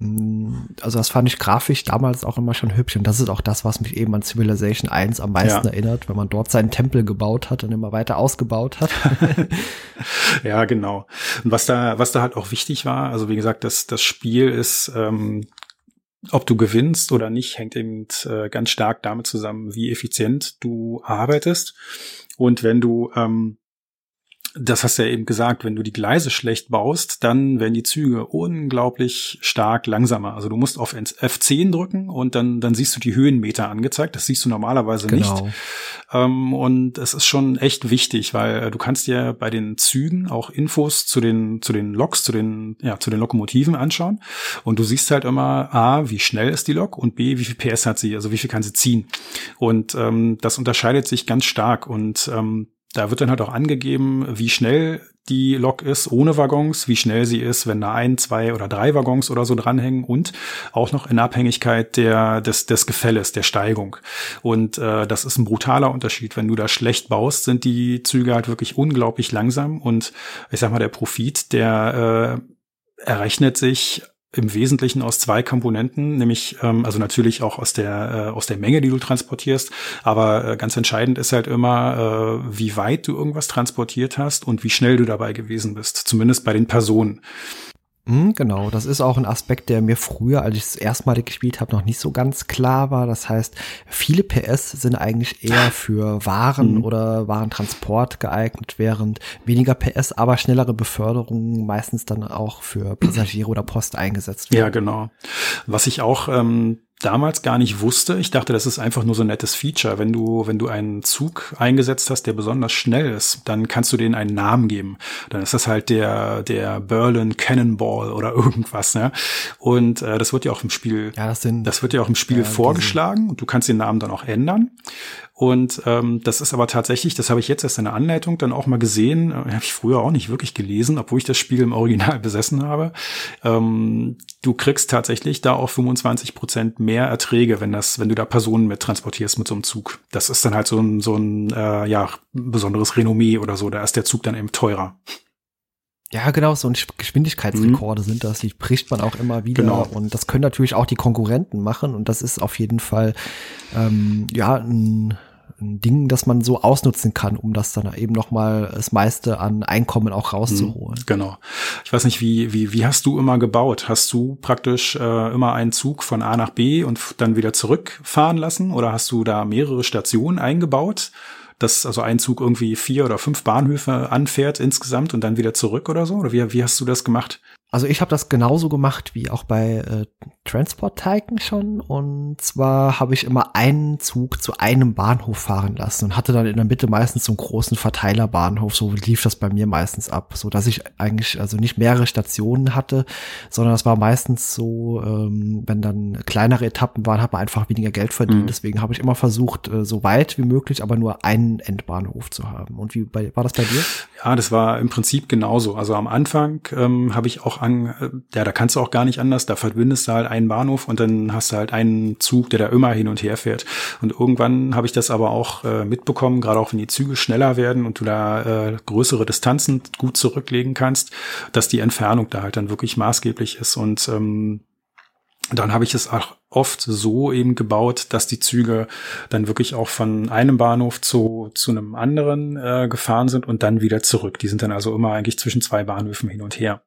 also das fand ich grafisch damals auch immer schon hübsch und das ist auch das, was mich eben an Civilization 1 am meisten ja. erinnert, wenn man dort seinen Tempel gebaut hat und immer weiter ausgebaut hat. ja, genau. Und was da, was da halt auch wichtig war, also wie gesagt, das, das Spiel ist, ähm, ob du gewinnst oder nicht, hängt eben äh, ganz stark damit zusammen, wie effizient du arbeitest. Und wenn du ähm, das hast du ja eben gesagt, wenn du die Gleise schlecht baust, dann werden die Züge unglaublich stark langsamer. Also du musst auf F10 drücken und dann, dann siehst du die Höhenmeter angezeigt. Das siehst du normalerweise genau. nicht. Ähm, und es ist schon echt wichtig, weil äh, du kannst dir bei den Zügen auch Infos zu den, zu den Loks, zu den, ja, zu den Lokomotiven anschauen. Und du siehst halt immer A, wie schnell ist die Lok und B, wie viel PS hat sie, also wie viel kann sie ziehen. Und ähm, das unterscheidet sich ganz stark. Und ähm, da wird dann halt auch angegeben, wie schnell die Lok ist ohne Waggons, wie schnell sie ist, wenn da ein, zwei oder drei Waggons oder so dranhängen und auch noch in Abhängigkeit der, des, des Gefälles, der Steigung. Und äh, das ist ein brutaler Unterschied. Wenn du da schlecht baust, sind die Züge halt wirklich unglaublich langsam und ich sag mal, der Profit, der äh, errechnet sich im Wesentlichen aus zwei Komponenten, nämlich ähm, also natürlich auch aus der äh, aus der Menge, die du transportierst, aber äh, ganz entscheidend ist halt immer, äh, wie weit du irgendwas transportiert hast und wie schnell du dabei gewesen bist, zumindest bei den Personen. Mhm, genau, das ist auch ein Aspekt, der mir früher, als ich es erstmalig gespielt habe, noch nicht so ganz klar war. Das heißt, viele PS sind eigentlich eher für Waren mhm. oder Warentransport geeignet, während weniger PS, aber schnellere Beförderungen meistens dann auch für Passagiere oder Post eingesetzt werden. Ja, genau. Was ich auch ähm, damals gar nicht wusste. Ich dachte, das ist einfach nur so ein nettes Feature. Wenn du, wenn du einen Zug eingesetzt hast, der besonders schnell ist, dann kannst du denen einen Namen geben. Dann ist das halt der, der Berlin Cannonball oder irgendwas, ne? Und äh, das wird ja auch im Spiel, ja, das, sind, das wird ja auch im Spiel ja, vorgeschlagen und du kannst den Namen dann auch ändern. Und ähm, das ist aber tatsächlich, das habe ich jetzt erst in der Anleitung dann auch mal gesehen, äh, habe ich früher auch nicht wirklich gelesen, obwohl ich das Spiel im Original besessen habe. Ähm, du kriegst tatsächlich da auch 25 Prozent mehr Erträge, wenn das, wenn du da Personen mit transportierst mit so einem Zug. Das ist dann halt so ein, so ein äh, ja, besonderes Renommee oder so. Da ist der Zug dann eben teurer. Ja, genau, so Geschwindigkeitsrekorde mhm. sind das, die bricht man auch immer wieder. Genau. Und das können natürlich auch die Konkurrenten machen. Und das ist auf jeden Fall ähm, ja ein, ein Ding, das man so ausnutzen kann, um das dann eben nochmal das meiste an Einkommen auch rauszuholen. Mhm, genau. Ich weiß nicht, wie, wie, wie hast du immer gebaut? Hast du praktisch äh, immer einen Zug von A nach B und dann wieder zurückfahren lassen? Oder hast du da mehrere Stationen eingebaut? dass also ein Zug irgendwie vier oder fünf Bahnhöfe anfährt insgesamt und dann wieder zurück oder so? Oder wie, wie hast du das gemacht? Also ich habe das genauso gemacht wie auch bei äh, Transport Tycoon schon. Und zwar habe ich immer einen Zug zu einem Bahnhof fahren lassen und hatte dann in der Mitte meistens so einen großen Verteilerbahnhof. So lief das bei mir meistens ab, so dass ich eigentlich also nicht mehrere Stationen hatte, sondern das war meistens so, ähm, wenn dann kleinere Etappen waren, hat man einfach weniger Geld verdient. Mhm. Deswegen habe ich immer versucht, äh, so weit wie möglich, aber nur einen Endbahnhof zu haben. Und wie bei, war das bei dir? Ja, das war im Prinzip genauso. Also am Anfang ähm, habe ich auch an, äh, ja, da kannst du auch gar nicht anders. Da verbindest du halt einen Bahnhof und dann hast du halt einen Zug, der da immer hin und her fährt. Und irgendwann habe ich das aber auch äh, mitbekommen, gerade auch wenn die Züge schneller werden und du da äh, größere Distanzen gut zurücklegen kannst, dass die Entfernung da halt dann wirklich maßgeblich ist. Und ähm, dann habe ich es auch oft so eben gebaut, dass die Züge dann wirklich auch von einem Bahnhof zu, zu einem anderen äh, gefahren sind und dann wieder zurück. Die sind dann also immer eigentlich zwischen zwei Bahnhöfen hin und her.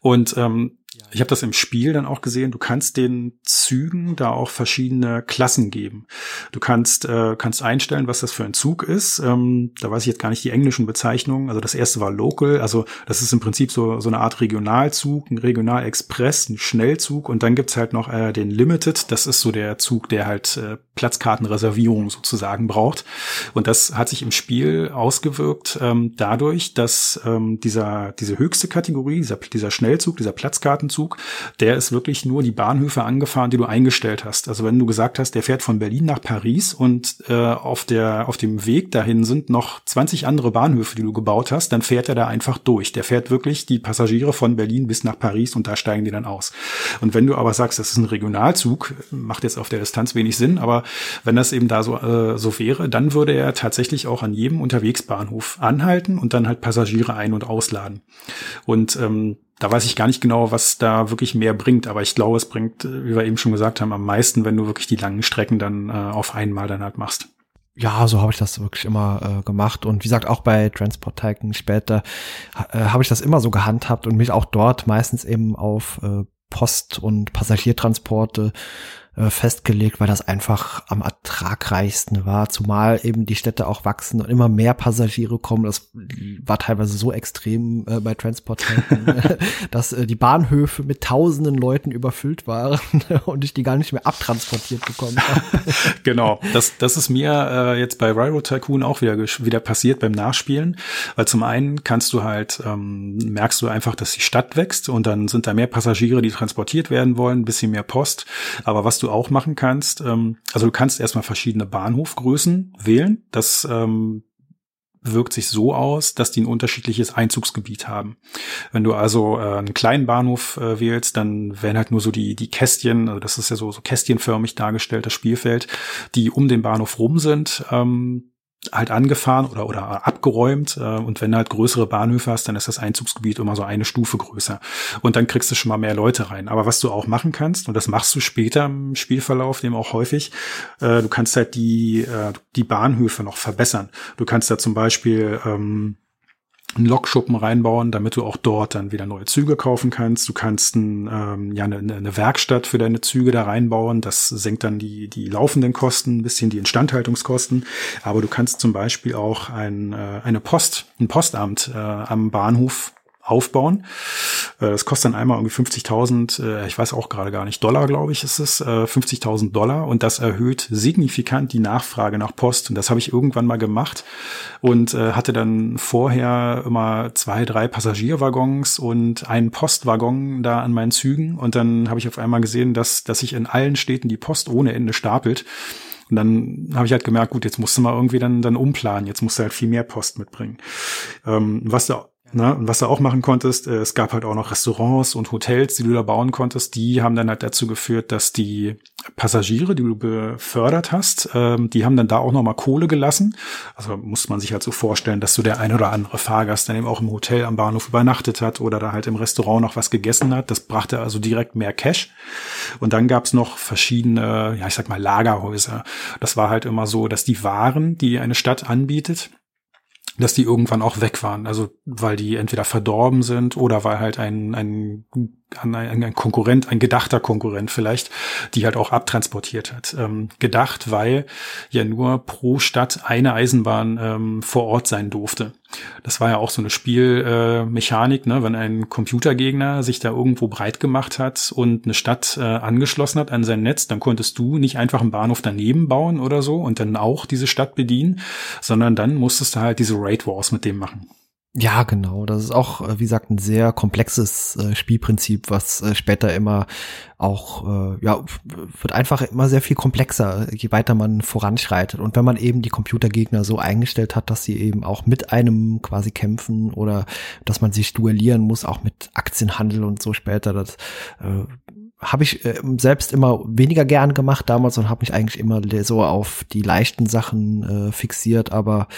Und ähm, ich habe das im Spiel dann auch gesehen. Du kannst den Zügen da auch verschiedene Klassen geben. Du kannst äh, kannst einstellen, was das für ein Zug ist. Ähm, da weiß ich jetzt gar nicht die englischen Bezeichnungen. Also das erste war Local. Also das ist im Prinzip so so eine Art Regionalzug, ein Regionalexpress, ein Schnellzug. Und dann gibt's halt noch äh, den Limited. Das ist so der Zug, der halt äh, Platzkartenreservierung sozusagen braucht. Und das hat sich im Spiel ausgewirkt ähm, dadurch, dass ähm, dieser diese höchste Kategorie, dieser dieser Schnellzug, dieser Platzkarten Fahrkartenzug, der ist wirklich nur die Bahnhöfe angefahren, die du eingestellt hast. Also wenn du gesagt hast, der fährt von Berlin nach Paris und äh, auf der auf dem Weg dahin sind noch 20 andere Bahnhöfe, die du gebaut hast, dann fährt er da einfach durch. Der fährt wirklich die Passagiere von Berlin bis nach Paris und da steigen die dann aus. Und wenn du aber sagst, das ist ein Regionalzug, macht jetzt auf der Distanz wenig Sinn, aber wenn das eben da so äh, so wäre, dann würde er tatsächlich auch an jedem Unterwegsbahnhof anhalten und dann halt Passagiere ein- und ausladen. Und ähm, da weiß ich gar nicht genau, was da wirklich mehr bringt, aber ich glaube, es bringt, äh, wie wir eben schon gesagt haben, am meisten, wenn du wirklich die langen Strecken dann äh, auf einmal dann halt machst. Ja, so habe ich das wirklich immer äh, gemacht und wie gesagt auch bei Transport Tycoon später äh, habe ich das immer so gehandhabt und mich auch dort meistens eben auf äh, Post- und Passagiertransporte äh, festgelegt, weil das einfach am ertragreichsten war, zumal eben die Städte auch wachsen und immer mehr Passagiere kommen. Das war teilweise so extrem äh, bei Transport, dass äh, die Bahnhöfe mit tausenden Leuten überfüllt waren und ich die gar nicht mehr abtransportiert bekommen habe. genau, das, das ist mir äh, jetzt bei Railroad Tycoon auch wieder, wieder passiert beim Nachspielen, weil zum einen kannst du halt, ähm, merkst du einfach, dass die Stadt wächst und dann sind da mehr Passagiere, die transportiert werden wollen, ein bisschen mehr Post, aber was du auch machen kannst, ähm, also du kannst erstmal verschiedene Bahnhofgrößen wählen. Das ähm, wirkt sich so aus, dass die ein unterschiedliches Einzugsgebiet haben. Wenn du also äh, einen kleinen Bahnhof äh, wählst, dann werden halt nur so die, die Kästchen, also das ist ja so, so kästchenförmig dargestellt, das Spielfeld, die um den Bahnhof rum sind, ähm, halt angefahren oder, oder abgeräumt. Äh, und wenn du halt größere Bahnhöfe hast, dann ist das Einzugsgebiet immer so eine Stufe größer. Und dann kriegst du schon mal mehr Leute rein. Aber was du auch machen kannst, und das machst du später im Spielverlauf, dem auch häufig, äh, du kannst halt die, äh, die Bahnhöfe noch verbessern. Du kannst da zum Beispiel ähm, einen Lokschuppen reinbauen, damit du auch dort dann wieder neue Züge kaufen kannst. Du kannst ein, ähm, ja eine, eine Werkstatt für deine Züge da reinbauen. Das senkt dann die die laufenden Kosten, ein bisschen die Instandhaltungskosten. Aber du kannst zum Beispiel auch ein, äh, eine Post, ein Postamt äh, am Bahnhof aufbauen. Äh, das kostet dann einmal irgendwie 50.000, äh, ich weiß auch gerade gar nicht, Dollar, glaube ich, ist es, 50.000 äh, Dollar und das erhöht signifikant die Nachfrage nach Post und das habe ich irgendwann mal gemacht und hatte dann vorher immer zwei, drei Passagierwaggons und einen Postwaggon da an meinen Zügen und dann habe ich auf einmal gesehen, dass, dass sich in allen Städten die Post ohne Ende stapelt. Und dann habe ich halt gemerkt, gut, jetzt musst du mal irgendwie dann, dann umplanen, jetzt musst du halt viel mehr Post mitbringen. Ähm, was da Ne? Und was du auch machen konntest, äh, es gab halt auch noch Restaurants und Hotels, die du da bauen konntest, die haben dann halt dazu geführt, dass die Passagiere, die du befördert hast, ähm, die haben dann da auch nochmal Kohle gelassen. Also muss man sich halt so vorstellen, dass so der ein oder andere Fahrgast dann eben auch im Hotel am Bahnhof übernachtet hat oder da halt im Restaurant noch was gegessen hat. Das brachte also direkt mehr Cash. Und dann gab's noch verschiedene, ja ich sag mal Lagerhäuser. Das war halt immer so, dass die Waren, die eine Stadt anbietet, dass die irgendwann auch weg waren. Also weil die entweder verdorben sind oder weil halt ein, ein an ein, ein Konkurrent, ein gedachter Konkurrent vielleicht, die halt auch abtransportiert hat. Ähm, gedacht, weil ja nur pro Stadt eine Eisenbahn ähm, vor Ort sein durfte. Das war ja auch so eine Spielmechanik, äh, ne? wenn ein Computergegner sich da irgendwo breit gemacht hat und eine Stadt äh, angeschlossen hat an sein Netz, dann konntest du nicht einfach einen Bahnhof daneben bauen oder so und dann auch diese Stadt bedienen, sondern dann musstest du halt diese Raid Wars mit dem machen. Ja, genau. Das ist auch, äh, wie gesagt, ein sehr komplexes äh, Spielprinzip, was äh, später immer auch, ja, wird einfach immer sehr viel komplexer, je weiter man voranschreitet. Und wenn man eben die Computergegner so eingestellt hat, dass sie eben auch mit einem quasi kämpfen oder dass man sich duellieren muss, auch mit Aktienhandel und so später, das habe ich äh, selbst immer weniger gern gemacht damals und habe mich eigentlich immer so auf die leichten Sachen äh, fixiert. Aber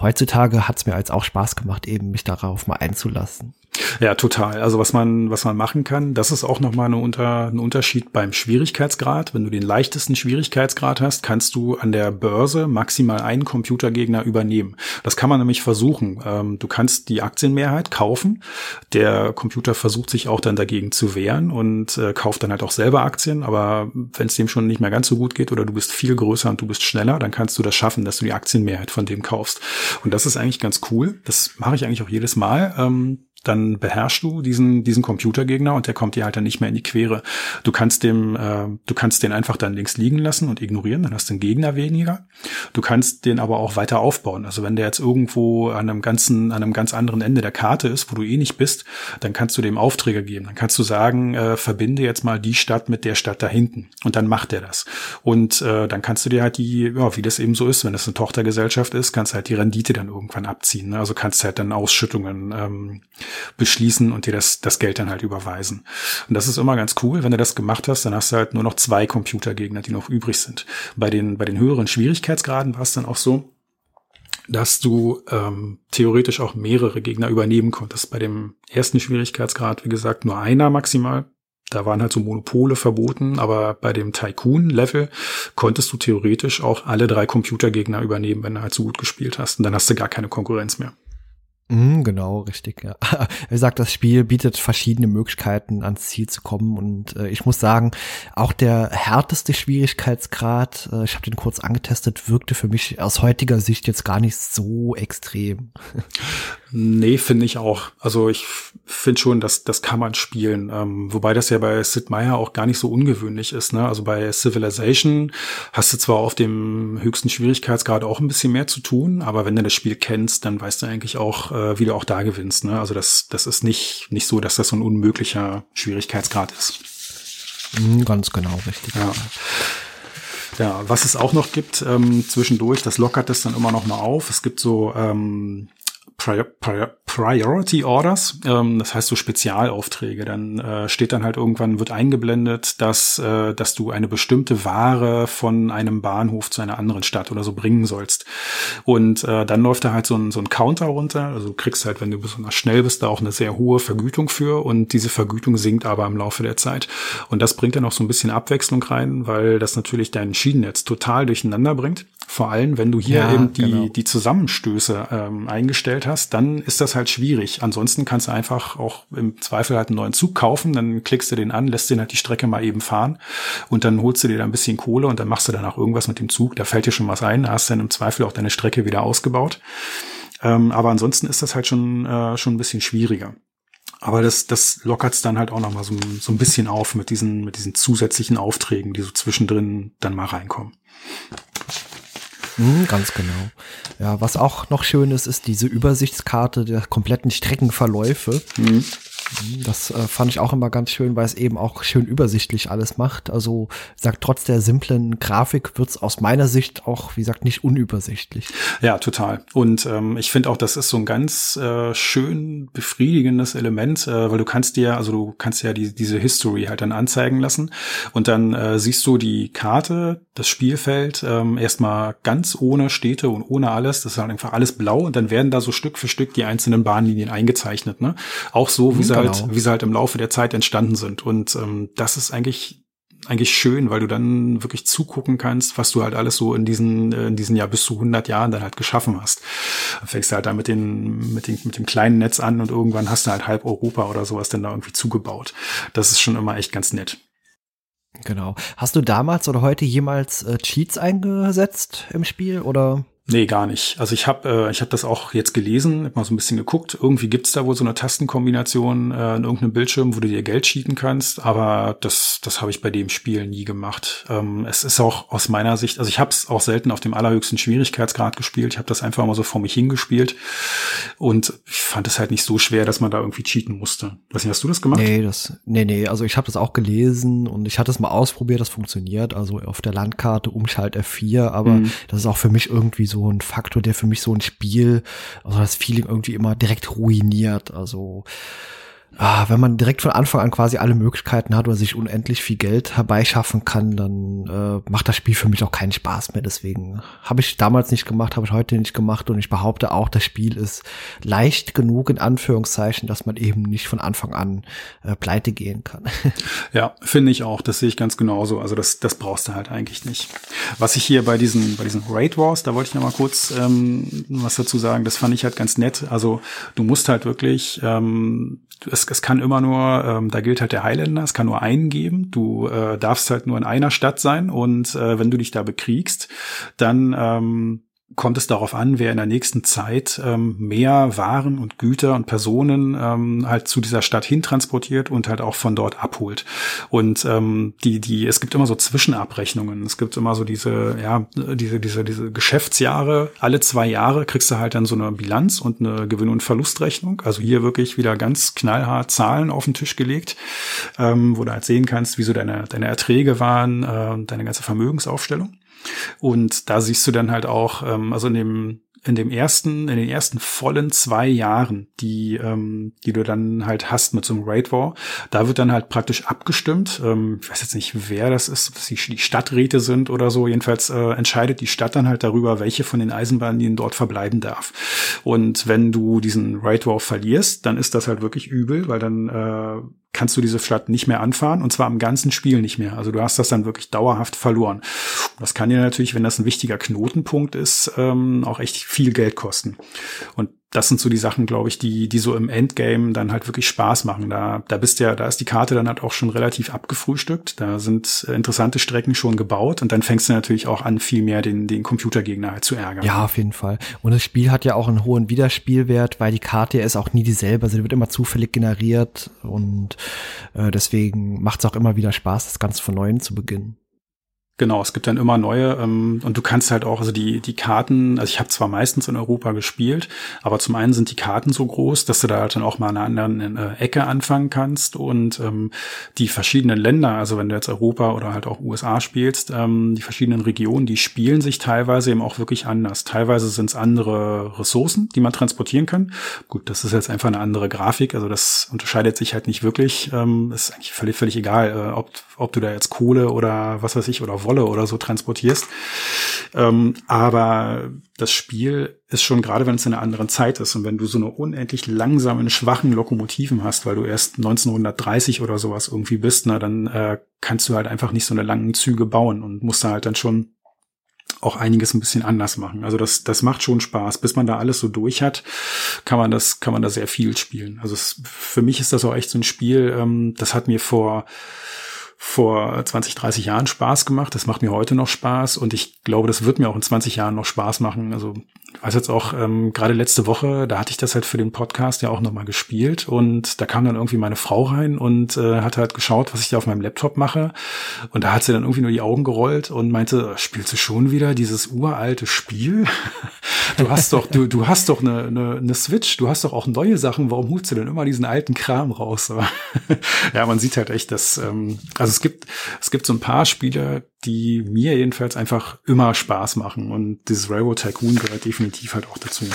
heutzutage hat es mir als auch Spaß gemacht, eben mich darauf mal einzulassen. Ja, total. Also was man, was man machen kann, das ist auch nochmal eine Unter, ein Unterschied beim Schwierigkeitsgrad. Wenn du den leichtesten Schwierigkeitsgrad hast, kannst du an der Börse maximal einen Computergegner übernehmen. Das kann man nämlich versuchen. Ähm, du kannst die Aktienmehrheit kaufen. Der Computer versucht sich auch dann dagegen zu wehren und äh, kauft dann halt auch selber Aktien. Aber wenn es dem schon nicht mehr ganz so gut geht oder du bist viel größer und du bist schneller, dann kannst du das schaffen, dass du die Aktienmehrheit von dem kaufst. Und das ist eigentlich ganz cool. Das mache ich eigentlich auch jedes Mal. Ähm, dann beherrschst du diesen diesen Computergegner und der kommt dir halt dann nicht mehr in die Quere. Du kannst dem äh, du kannst den einfach dann links liegen lassen und ignorieren, dann hast du einen Gegner weniger. Du kannst den aber auch weiter aufbauen. Also wenn der jetzt irgendwo an einem ganzen an einem ganz anderen Ende der Karte ist, wo du eh nicht bist, dann kannst du dem Aufträge geben. Dann kannst du sagen, äh, verbinde jetzt mal die Stadt mit der Stadt da hinten und dann macht der das. Und äh, dann kannst du dir halt die ja, wie das eben so ist, wenn das eine Tochtergesellschaft ist, kannst halt die Rendite dann irgendwann abziehen. Ne? Also kannst halt dann Ausschüttungen ähm, beschließen und dir das, das Geld dann halt überweisen. Und das ist immer ganz cool. Wenn du das gemacht hast, dann hast du halt nur noch zwei Computergegner, die noch übrig sind. Bei den, bei den höheren Schwierigkeitsgraden war es dann auch so, dass du ähm, theoretisch auch mehrere Gegner übernehmen konntest. Bei dem ersten Schwierigkeitsgrad, wie gesagt, nur einer maximal. Da waren halt so Monopole verboten, aber bei dem Tycoon-Level konntest du theoretisch auch alle drei Computergegner übernehmen, wenn du halt so gut gespielt hast. Und dann hast du gar keine Konkurrenz mehr. Mm, genau, richtig. Ja. Er sagt, das Spiel bietet verschiedene Möglichkeiten, ans Ziel zu kommen. Und äh, ich muss sagen, auch der härteste Schwierigkeitsgrad, äh, ich habe den kurz angetestet, wirkte für mich aus heutiger Sicht jetzt gar nicht so extrem. Nee, finde ich auch. Also ich finde schon, dass das kann man spielen. Ähm, wobei das ja bei Sid Meier auch gar nicht so ungewöhnlich ist. Ne? Also bei Civilization hast du zwar auf dem höchsten Schwierigkeitsgrad auch ein bisschen mehr zu tun, aber wenn du das Spiel kennst, dann weißt du eigentlich auch, äh, wie du auch da gewinnst. Ne? Also das, das ist nicht, nicht so, dass das so ein unmöglicher Schwierigkeitsgrad ist. Mhm, ganz genau, richtig. Ja. Ja, was es auch noch gibt ähm, zwischendurch, das lockert das dann immer noch mal auf. Es gibt so ähm, Pri Pri Priority Orders, ähm, das heißt so Spezialaufträge. Dann äh, steht dann halt irgendwann, wird eingeblendet, dass, äh, dass du eine bestimmte Ware von einem Bahnhof zu einer anderen Stadt oder so bringen sollst. Und äh, dann läuft da halt so ein, so ein Counter runter. Also du kriegst halt, wenn du besonders schnell bist, da auch eine sehr hohe Vergütung für und diese Vergütung sinkt aber im Laufe der Zeit. Und das bringt dann auch so ein bisschen Abwechslung rein, weil das natürlich dein Schienennetz total durcheinander bringt. Vor allem, wenn du hier ja, eben die, genau. die Zusammenstöße ähm, eingestellt hast, dann ist das halt schwierig. Ansonsten kannst du einfach auch im Zweifel halt einen neuen Zug kaufen, dann klickst du den an, lässt den halt die Strecke mal eben fahren und dann holst du dir da ein bisschen Kohle und dann machst du danach irgendwas mit dem Zug. Da fällt dir schon was ein, da hast dann im Zweifel auch deine Strecke wieder ausgebaut. Ähm, aber ansonsten ist das halt schon, äh, schon ein bisschen schwieriger. Aber das, das lockert es dann halt auch noch mal so, so ein bisschen auf mit diesen, mit diesen zusätzlichen Aufträgen, die so zwischendrin dann mal reinkommen. Mhm, ganz genau. Ja, was auch noch schön ist, ist diese Übersichtskarte der kompletten Streckenverläufe. Mhm. Das äh, fand ich auch immer ganz schön, weil es eben auch schön übersichtlich alles macht. Also sagt trotz der simplen Grafik wird's aus meiner Sicht auch, wie gesagt, nicht unübersichtlich. Ja, total. Und ähm, ich finde auch, das ist so ein ganz äh, schön befriedigendes Element, äh, weil du kannst dir, also du kannst ja die, diese History halt dann anzeigen lassen und dann äh, siehst du die Karte, das Spielfeld ähm, erstmal ganz ohne Städte und ohne alles. Das ist halt einfach alles blau und dann werden da so Stück für Stück die einzelnen Bahnlinien eingezeichnet. Ne? Auch so, wie mhm, sie halt, genau. wie sie halt im Laufe der Zeit entstanden sind. Und ähm, das ist eigentlich eigentlich schön, weil du dann wirklich zugucken kannst, was du halt alles so in diesen, in diesen Jahr bis zu 100 Jahren dann halt geschaffen hast. Dann fängst du halt da mit, den, mit, den, mit dem kleinen Netz an und irgendwann hast du halt halb Europa oder sowas dann da irgendwie zugebaut. Das ist schon immer echt ganz nett. Genau. Hast du damals oder heute jemals äh, Cheats eingesetzt im Spiel oder? Nee, gar nicht. Also ich habe äh, ich hab das auch jetzt gelesen, hab mal so ein bisschen geguckt. Irgendwie gibt's da wohl so eine Tastenkombination äh, in irgendeinem Bildschirm, wo du dir Geld cheaten kannst, aber das, das habe ich bei dem Spiel nie gemacht. Ähm, es ist auch aus meiner Sicht, also ich habe es auch selten auf dem allerhöchsten Schwierigkeitsgrad gespielt. Ich habe das einfach mal so vor mich hingespielt und ich fand es halt nicht so schwer, dass man da irgendwie cheaten musste. Weiß nicht, hast du das gemacht? Nee, das, nee, nee, also ich habe das auch gelesen und ich hatte es mal ausprobiert, das funktioniert. Also auf der Landkarte Umschalt F4, aber mhm. das ist auch für mich irgendwie so ein Faktor, der für mich so ein Spiel, also das Feeling irgendwie immer direkt ruiniert. Also ah, wenn man direkt von Anfang an quasi alle Möglichkeiten hat oder sich unendlich viel Geld herbeischaffen kann, dann äh, macht das Spiel für mich auch keinen Spaß mehr. Deswegen habe ich damals nicht gemacht, habe ich heute nicht gemacht und ich behaupte auch, das Spiel ist leicht genug in Anführungszeichen, dass man eben nicht von Anfang an äh, pleite gehen kann. Ja, finde ich auch. Das sehe ich ganz genauso. Also das, das brauchst du halt eigentlich nicht. Was ich hier bei diesen, bei diesen Raid Wars, da wollte ich noch mal kurz ähm, was dazu sagen. Das fand ich halt ganz nett. Also du musst halt wirklich ähm, es, es kann immer nur, ähm, da gilt halt der Highlander, es kann nur einen geben. Du äh, darfst halt nur in einer Stadt sein und äh, wenn du dich da bekriegst, dann ähm, kommt es darauf an, wer in der nächsten Zeit ähm, mehr Waren und Güter und Personen ähm, halt zu dieser Stadt hintransportiert und halt auch von dort abholt. Und ähm, die, die, es gibt immer so Zwischenabrechnungen. Es gibt immer so diese, ja, diese, diese, diese Geschäftsjahre. Alle zwei Jahre kriegst du halt dann so eine Bilanz und eine Gewinn- und Verlustrechnung. Also hier wirklich wieder ganz knallhart Zahlen auf den Tisch gelegt, ähm, wo du halt sehen kannst, wie so deine, deine Erträge waren, äh, deine ganze Vermögensaufstellung. Und da siehst du dann halt auch, ähm, also in dem in dem ersten, in den ersten vollen zwei Jahren, die, ähm, die du dann halt hast mit so einem Raid War, da wird dann halt praktisch abgestimmt. Ähm, ich weiß jetzt nicht, wer das ist, ob die, die Stadträte sind oder so. Jedenfalls äh, entscheidet die Stadt dann halt darüber, welche von den Eisenbahnlinien dort verbleiben darf. Und wenn du diesen Raid War verlierst, dann ist das halt wirklich übel, weil dann äh, kannst du diese Stadt nicht mehr anfahren und zwar im ganzen Spiel nicht mehr. Also du hast das dann wirklich dauerhaft verloren. Das kann dir natürlich, wenn das ein wichtiger Knotenpunkt ist, ähm, auch echt viel Geld kosten. Und das sind so die Sachen, glaube ich, die, die so im Endgame dann halt wirklich Spaß machen. Da, da bist ja, da ist die Karte dann halt auch schon relativ abgefrühstückt. Da sind äh, interessante Strecken schon gebaut und dann fängst du natürlich auch an, viel mehr den, den Computergegner halt zu ärgern. Ja, auf jeden Fall. Und das Spiel hat ja auch einen hohen Wiederspielwert, weil die Karte ist auch nie dieselbe. Also wird immer zufällig generiert und äh, deswegen macht es auch immer wieder Spaß, das Ganze von neuem zu beginnen. Genau, es gibt dann immer neue ähm, und du kannst halt auch, also die, die Karten, also ich habe zwar meistens in Europa gespielt, aber zum einen sind die Karten so groß, dass du da halt dann auch mal an einer anderen äh, Ecke anfangen kannst und ähm, die verschiedenen Länder, also wenn du jetzt Europa oder halt auch USA spielst, ähm, die verschiedenen Regionen, die spielen sich teilweise eben auch wirklich anders. Teilweise sind es andere Ressourcen, die man transportieren kann. Gut, das ist jetzt einfach eine andere Grafik, also das unterscheidet sich halt nicht wirklich. Ähm, ist eigentlich völlig, völlig egal, äh, ob, ob du da jetzt Kohle oder was weiß ich oder Wolle oder so transportierst. Ähm, aber das Spiel ist schon, gerade wenn es in einer anderen Zeit ist und wenn du so eine unendlich langsamen, schwachen Lokomotiven hast, weil du erst 1930 oder sowas irgendwie bist, na, dann äh, kannst du halt einfach nicht so eine langen Züge bauen und musst da halt dann schon auch einiges ein bisschen anders machen. Also das, das macht schon Spaß. Bis man da alles so durch hat, kann man das, kann man da sehr viel spielen. Also es, für mich ist das auch echt so ein Spiel, ähm, das hat mir vor vor 20, 30 Jahren Spaß gemacht. Das macht mir heute noch Spaß und ich glaube, das wird mir auch in 20 Jahren noch Spaß machen. Also ich weiß jetzt auch, ähm, gerade letzte Woche, da hatte ich das halt für den Podcast ja auch nochmal gespielt und da kam dann irgendwie meine Frau rein und äh, hat halt geschaut, was ich da auf meinem Laptop mache und da hat sie dann irgendwie nur die Augen gerollt und meinte, spielst du schon wieder dieses uralte Spiel? du hast doch, du, du hast doch eine, eine, eine Switch, du hast doch auch neue Sachen, warum holst du denn immer diesen alten Kram raus? ja, man sieht halt echt, dass, ähm, also es gibt, es gibt so ein paar Spiele, die mir jedenfalls einfach immer Spaß machen. Und dieses Railroad Tycoon gehört definitiv halt auch dazu.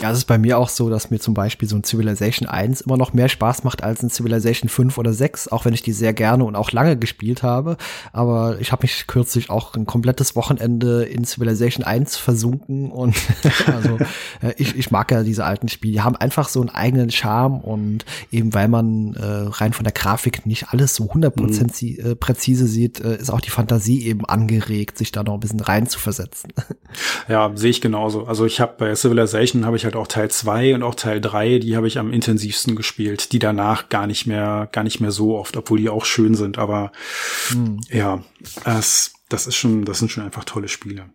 Ja, es ist bei mir auch so, dass mir zum Beispiel so ein Civilization 1 immer noch mehr Spaß macht als ein Civilization 5 oder 6, auch wenn ich die sehr gerne und auch lange gespielt habe. Aber ich habe mich kürzlich auch ein komplettes Wochenende in Civilization 1 versunken und also äh, ich, ich mag ja diese alten Spiele. Die haben einfach so einen eigenen Charme und eben weil man äh, rein von der Grafik nicht alles so 100% mhm. Äh, präzise sieht, äh, ist auch die Fantasie eben angeregt, sich da noch ein bisschen rein zu versetzen. Ja, sehe ich genauso. Also ich habe bei Civilization habe ich halt auch Teil 2 und auch Teil 3, die habe ich am intensivsten gespielt. Die danach gar nicht mehr, gar nicht mehr so oft, obwohl die auch schön sind. Aber hm. ja, es das ist schon, das sind schon einfach tolle Spiele.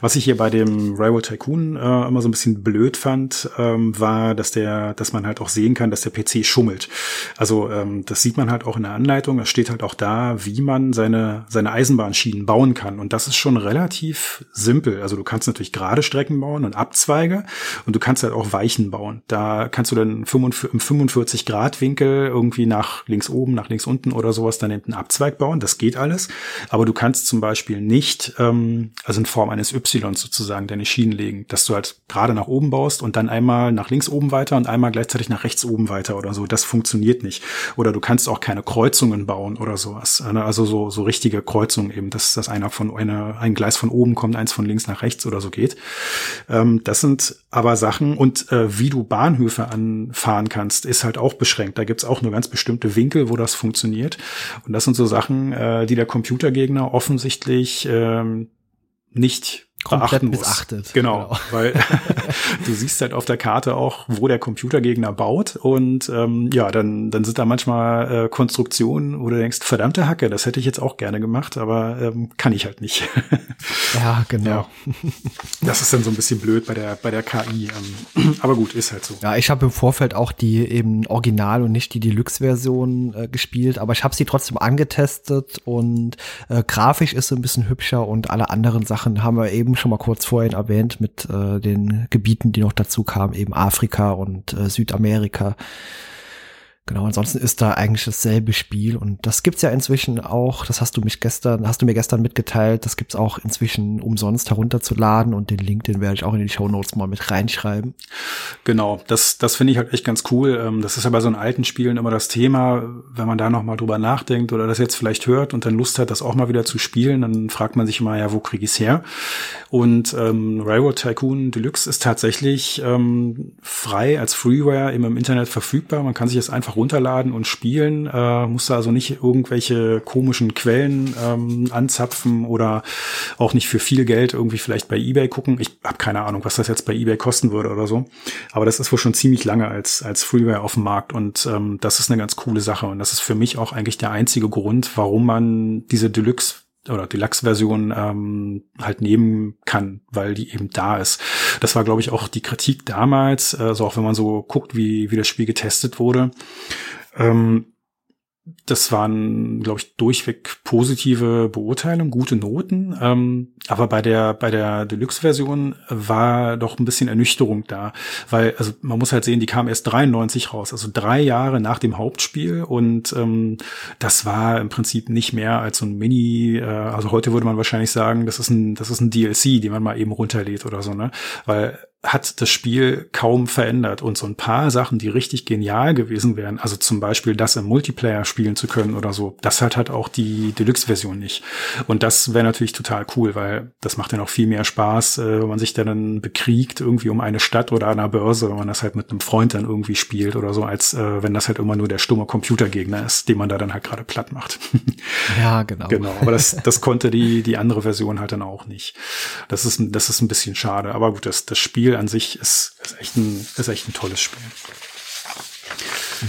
Was ich hier bei dem Railroad Tycoon äh, immer so ein bisschen blöd fand, ähm, war, dass der, dass man halt auch sehen kann, dass der PC schummelt. Also ähm, das sieht man halt auch in der Anleitung. Es steht halt auch da, wie man seine seine Eisenbahnschienen bauen kann. Und das ist schon relativ simpel. Also du kannst natürlich gerade Strecken bauen und Abzweige und du kannst halt auch Weichen bauen. Da kannst du dann im 45 Grad Winkel irgendwie nach links oben, nach links unten oder sowas dann einen Abzweig bauen. Das geht alles. Aber du kannst zum Beispiel Beispiel nicht, ähm, also in Form eines Y sozusagen, deine Schienen legen, dass du halt gerade nach oben baust und dann einmal nach links oben weiter und einmal gleichzeitig nach rechts oben weiter oder so. Das funktioniert nicht. Oder du kannst auch keine Kreuzungen bauen oder sowas. Ne? Also so, so richtige Kreuzungen eben, dass, dass einer von eine, ein Gleis von oben kommt, eins von links nach rechts oder so geht. Ähm, das sind aber Sachen und äh, wie du Bahnhöfe anfahren kannst, ist halt auch beschränkt. Da gibt's auch nur ganz bestimmte Winkel, wo das funktioniert. Und das sind so Sachen, äh, die der Computergegner offensichtlich ähm, nicht komplett missachtet. Genau, genau. weil du siehst halt auf der Karte auch, wo der Computergegner baut und ähm, ja, dann dann sind da manchmal äh, Konstruktionen, wo du denkst, verdammte Hacke, das hätte ich jetzt auch gerne gemacht, aber ähm, kann ich halt nicht. ja, genau. Ja. Das ist dann so ein bisschen blöd bei der bei der KI, ähm, aber gut, ist halt so. Ja, ich habe im Vorfeld auch die eben Original und nicht die Deluxe-Version äh, gespielt, aber ich habe sie trotzdem angetestet und äh, grafisch ist sie ein bisschen hübscher und alle anderen Sachen haben wir eben eben schon mal kurz vorhin erwähnt mit äh, den Gebieten, die noch dazu kamen, eben Afrika und äh, Südamerika. Genau, ansonsten ist da eigentlich dasselbe Spiel und das gibt's ja inzwischen auch, das hast du mich gestern, hast du mir gestern mitgeteilt, das gibt's auch inzwischen umsonst herunterzuladen und den Link, den werde ich auch in die Show Notes mal mit reinschreiben. Genau, das, das finde ich halt echt ganz cool. Ähm, das ist ja bei so einen alten Spielen immer das Thema, wenn man da nochmal drüber nachdenkt oder das jetzt vielleicht hört und dann Lust hat, das auch mal wieder zu spielen, dann fragt man sich immer, ja, wo kriege ich's her? Und ähm, Railroad Tycoon Deluxe ist tatsächlich ähm, frei als Freeware im Internet verfügbar. Man kann sich das einfach runterladen und spielen, äh, musste also nicht irgendwelche komischen Quellen ähm, anzapfen oder auch nicht für viel Geld irgendwie vielleicht bei eBay gucken. Ich habe keine Ahnung, was das jetzt bei eBay kosten würde oder so. Aber das ist wohl schon ziemlich lange als, als Freeware auf dem Markt und ähm, das ist eine ganz coole Sache. Und das ist für mich auch eigentlich der einzige Grund, warum man diese Deluxe oder Deluxe-Version ähm, halt nehmen kann, weil die eben da ist. Das war, glaube ich, auch die Kritik damals, also auch wenn man so guckt, wie, wie das Spiel getestet wurde. Ähm, das waren, glaube ich, durchweg positive Beurteilungen, gute Noten. Ähm, aber bei der bei der Deluxe-Version war doch ein bisschen Ernüchterung da, weil also man muss halt sehen, die kam erst 93 raus, also drei Jahre nach dem Hauptspiel und ähm, das war im Prinzip nicht mehr als so ein Mini. Äh, also heute würde man wahrscheinlich sagen, das ist ein das ist ein DLC, den man mal eben runterlädt oder so, ne? Weil hat das Spiel kaum verändert und so ein paar Sachen, die richtig genial gewesen wären, also zum Beispiel das im Multiplayer spielen zu können oder so, das hat halt auch die Deluxe-Version nicht. Und das wäre natürlich total cool, weil das macht dann auch viel mehr Spaß, äh, wenn man sich dann bekriegt irgendwie um eine Stadt oder eine Börse, wenn man das halt mit einem Freund dann irgendwie spielt oder so, als äh, wenn das halt immer nur der stumme Computergegner ist, den man da dann halt gerade platt macht. ja, genau. Genau, aber das, das konnte die, die andere Version halt dann auch nicht. Das ist, das ist ein bisschen schade, aber gut, das, das Spiel Spiel an sich ist, ist, echt, ein, ist echt ein tolles Spiel.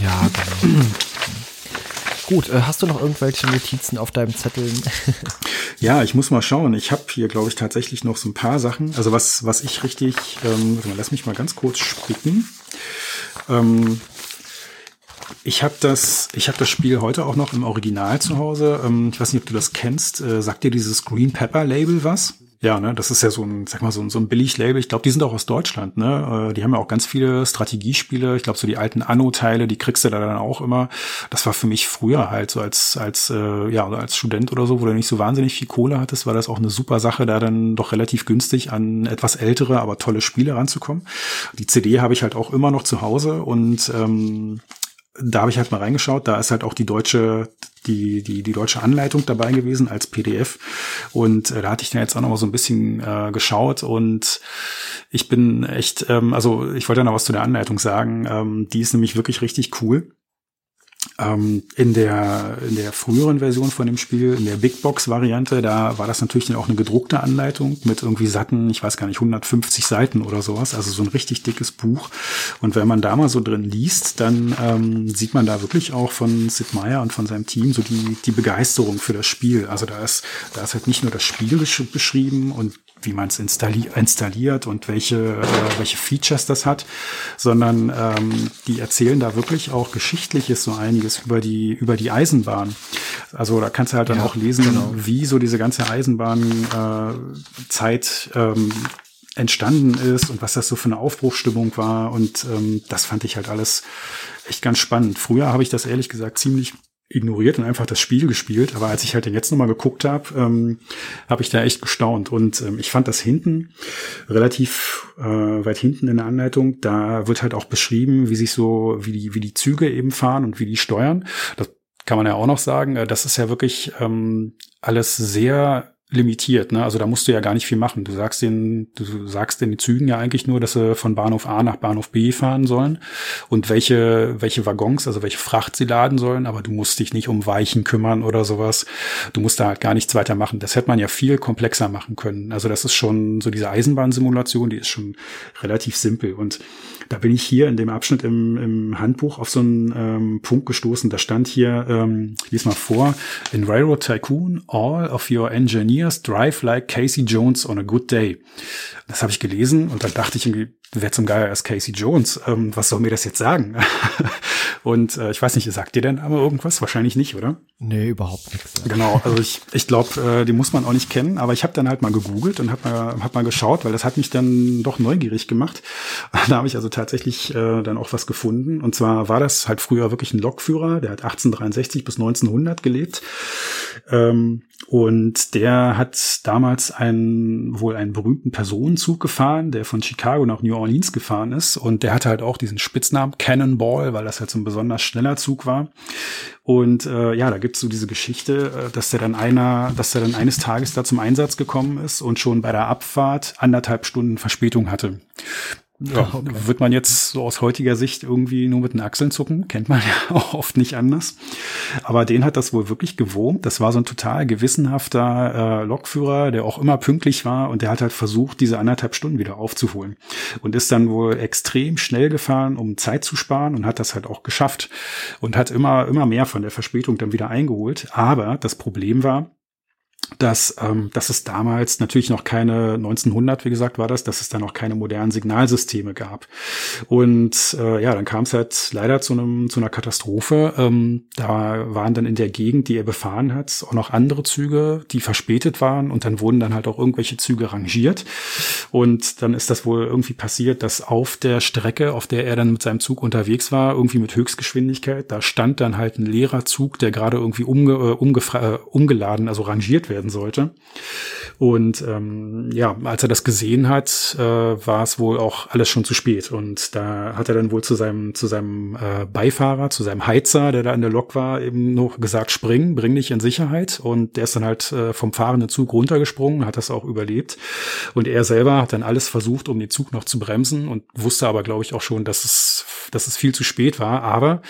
Ja, genau. Gut, äh, hast du noch irgendwelche Notizen auf deinem Zettel? ja, ich muss mal schauen. Ich habe hier, glaube ich, tatsächlich noch so ein paar Sachen. Also was, was ich richtig, ähm, lass mich mal ganz kurz spicken. Ähm, ich habe das, ich habe das Spiel heute auch noch im Original zu Hause. Ähm, ich weiß nicht, ob du das kennst. Äh, sagt dir dieses Green Pepper Label was? Ja, ne, das ist ja so ein, sag mal, so ein, so ein Billig-Label. Ich glaube, die sind auch aus Deutschland, ne? Äh, die haben ja auch ganz viele Strategiespiele. Ich glaube, so die alten Anno-Teile, die kriegst du da dann auch immer. Das war für mich früher halt so als, als, äh, ja, als Student oder so, wo du nicht so wahnsinnig viel Kohle hattest, war das auch eine super Sache, da dann doch relativ günstig an etwas ältere, aber tolle Spiele ranzukommen. Die CD habe ich halt auch immer noch zu Hause und ähm, da habe ich halt mal reingeschaut, da ist halt auch die deutsche, die, die, die deutsche Anleitung dabei gewesen als PDF. Und äh, da hatte ich dann jetzt auch noch mal so ein bisschen äh, geschaut und ich bin echt, ähm, also ich wollte noch was zu der Anleitung sagen. Ähm, die ist nämlich wirklich richtig cool. Ähm, in der, in der früheren Version von dem Spiel, in der Big Box Variante, da war das natürlich dann auch eine gedruckte Anleitung mit irgendwie satten, ich weiß gar nicht, 150 Seiten oder sowas, also so ein richtig dickes Buch. Und wenn man da mal so drin liest, dann ähm, sieht man da wirklich auch von Sid Meier und von seinem Team so die, die Begeisterung für das Spiel. Also da ist, da ist halt nicht nur das Spiel beschrieben und wie man es installi installiert und welche, äh, welche Features das hat, sondern ähm, die erzählen da wirklich auch geschichtliches so einiges über die, über die Eisenbahn. Also da kannst du halt dann ja, auch lesen, genau. wie so diese ganze Eisenbahnzeit äh, ähm, entstanden ist und was das so für eine Aufbruchstimmung war. Und ähm, das fand ich halt alles echt ganz spannend. Früher habe ich das ehrlich gesagt ziemlich ignoriert und einfach das Spiel gespielt. Aber als ich halt den jetzt nochmal geguckt habe, ähm, habe ich da echt gestaunt. Und ähm, ich fand das hinten relativ äh, weit hinten in der Anleitung. Da wird halt auch beschrieben, wie sich so, wie die, wie die Züge eben fahren und wie die steuern. Das kann man ja auch noch sagen. Äh, das ist ja wirklich ähm, alles sehr limitiert. Ne? Also da musst du ja gar nicht viel machen. Du sagst den, du sagst den Zügen ja eigentlich nur, dass sie von Bahnhof A nach Bahnhof B fahren sollen und welche, welche Waggons, also welche Fracht sie laden sollen, aber du musst dich nicht um Weichen kümmern oder sowas. Du musst da halt gar nichts weiter machen. Das hätte man ja viel komplexer machen können. Also das ist schon so diese Eisenbahnsimulation, die ist schon relativ simpel und da bin ich hier in dem Abschnitt im, im Handbuch auf so einen ähm, Punkt gestoßen. Da stand hier, ähm, ich lese mal vor, in Railroad Tycoon, all of your engineers drive like Casey Jones on a good day. Das habe ich gelesen und dann dachte ich irgendwie, wer zum Geier ist Casey Jones? Ähm, was soll mir das jetzt sagen? und äh, ich weiß nicht, sagt dir denn aber irgendwas? Wahrscheinlich nicht, oder? Nee, überhaupt nichts. Ja. Genau, also ich, ich glaube, äh, die muss man auch nicht kennen, aber ich habe dann halt mal gegoogelt und habe mal, hab mal geschaut, weil das hat mich dann doch neugierig gemacht. Da habe ich also tatsächlich äh, dann auch was gefunden. Und zwar war das halt früher wirklich ein Lokführer, der hat 1863 bis 1900 gelebt. Ähm, und der hat damals einen, wohl einen berühmten Personenzug gefahren, der von Chicago nach New Orleans gefahren ist. Und der hatte halt auch diesen Spitznamen Cannonball, weil das halt so ein besonders schneller Zug war. Und äh, ja, da gibt's so diese Geschichte, äh, dass der dann einer, dass der dann eines Tages da zum Einsatz gekommen ist und schon bei der Abfahrt anderthalb Stunden Verspätung hatte. Ja, okay. wird man jetzt so aus heutiger Sicht irgendwie nur mit den Achseln zucken, kennt man ja auch oft nicht anders. Aber den hat das wohl wirklich gewurmt. Das war so ein total gewissenhafter äh, Lokführer, der auch immer pünktlich war und der hat halt versucht, diese anderthalb Stunden wieder aufzuholen und ist dann wohl extrem schnell gefahren, um Zeit zu sparen und hat das halt auch geschafft und hat immer immer mehr von der Verspätung dann wieder eingeholt. Aber das Problem war, dass, ähm, dass es damals natürlich noch keine 1900, wie gesagt, war das, dass es da noch keine modernen Signalsysteme gab. Und äh, ja, dann kam es halt leider zu einem zu einer Katastrophe. Ähm, da waren dann in der Gegend, die er befahren hat, auch noch andere Züge, die verspätet waren und dann wurden dann halt auch irgendwelche Züge rangiert. Und dann ist das wohl irgendwie passiert, dass auf der Strecke, auf der er dann mit seinem Zug unterwegs war, irgendwie mit Höchstgeschwindigkeit, da stand dann halt ein leerer Zug, der gerade irgendwie umge, äh, umgefra- äh, umgeladen, also rangiert werden sollte. Und ähm, ja, als er das gesehen hat, äh, war es wohl auch alles schon zu spät. Und da hat er dann wohl zu seinem, zu seinem äh, Beifahrer, zu seinem Heizer, der da in der Lok war, eben noch gesagt, spring, bring dich in Sicherheit. Und der ist dann halt äh, vom fahrenden Zug runtergesprungen, hat das auch überlebt. Und er selber hat dann alles versucht, um den Zug noch zu bremsen und wusste aber, glaube ich, auch schon, dass es, dass es viel zu spät war. Aber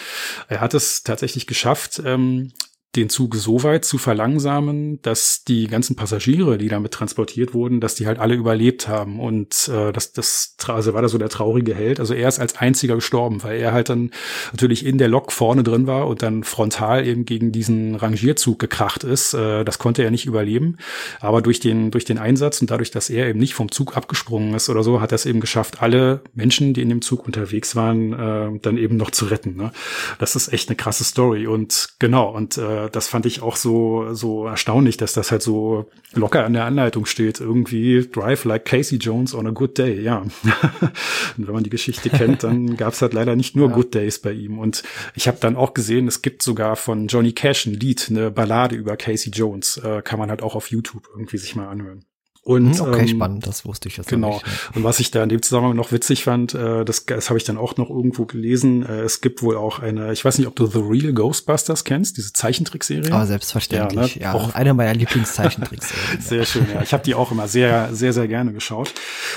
er hat es tatsächlich geschafft, ähm, den Zug so weit zu verlangsamen, dass die ganzen Passagiere, die damit transportiert wurden, dass die halt alle überlebt haben. Und äh, das, das also war da so der traurige Held. Also er ist als einziger gestorben, weil er halt dann natürlich in der Lok vorne drin war und dann frontal eben gegen diesen Rangierzug gekracht ist. Äh, das konnte er nicht überleben. Aber durch den, durch den Einsatz und dadurch, dass er eben nicht vom Zug abgesprungen ist oder so, hat er es eben geschafft, alle Menschen, die in dem Zug unterwegs waren, äh, dann eben noch zu retten. Ne? Das ist echt eine krasse Story. Und genau, und äh, äh, das fand ich auch so, so erstaunlich, dass das halt so locker an der Anleitung steht. Irgendwie Drive like Casey Jones on a good day, ja. und wenn man die Geschichte kennt, dann gab es halt leider nicht nur ja. Good Days bei ihm. Und ich habe dann auch gesehen, es gibt sogar von Johnny Cash ein Lied, eine Ballade über Casey Jones. Äh, kann man halt auch auf YouTube irgendwie sich mal anhören. Und, hm, okay, ähm, spannend, das wusste ich jetzt Genau. Nicht, Und was ich da in dem Zusammenhang noch witzig fand, äh, das, das habe ich dann auch noch irgendwo gelesen. Äh, es gibt wohl auch eine, ich weiß nicht, ob du The Real Ghostbusters kennst, diese Zeichentrickserie. Ah, selbstverständlich. Ja, ne? ja auch eine meiner Lieblingszeichentrickserien. sehr schön, ja. Ich habe die auch immer sehr, sehr, sehr gerne geschaut.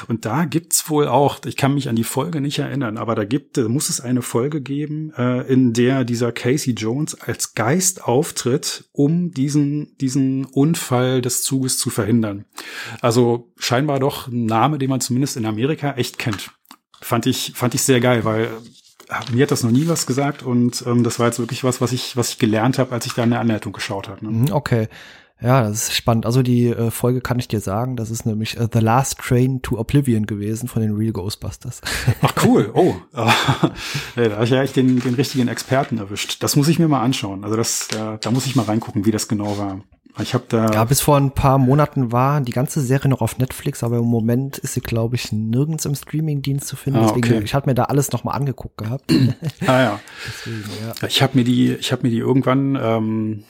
Und da gibt's wohl auch, ich kann mich an die Folge nicht erinnern, aber da gibt, muss es eine Folge geben, äh, in der dieser Casey Jones als Geist auftritt, um diesen, diesen Unfall des Zuges zu verhindern. Also scheinbar doch ein Name, den man zumindest in Amerika echt kennt. Fand ich, fand ich sehr geil, weil äh, mir hat das noch nie was gesagt und ähm, das war jetzt wirklich was, was ich, was ich gelernt habe, als ich da in der Anleitung geschaut habe. Ne? Mhm, okay. Ja, das ist spannend. Also die äh, Folge kann ich dir sagen, das ist nämlich uh, The Last Train to Oblivion gewesen von den Real Ghostbusters. Ach cool, oh. ja, da habe ich ja echt den, den richtigen Experten erwischt. Das muss ich mir mal anschauen. Also das, da, da muss ich mal reingucken, wie das genau war. Ich habe da. Ja, bis vor ein paar Monaten war die ganze Serie noch auf Netflix, aber im Moment ist sie, glaube ich, nirgends im Streamingdienst zu finden. Ah, okay. Deswegen, ich hatte mir da alles noch mal angeguckt gehabt. ah ja. Deswegen, ja. Ich habe mir die, ich habe mir die irgendwann. Ähm,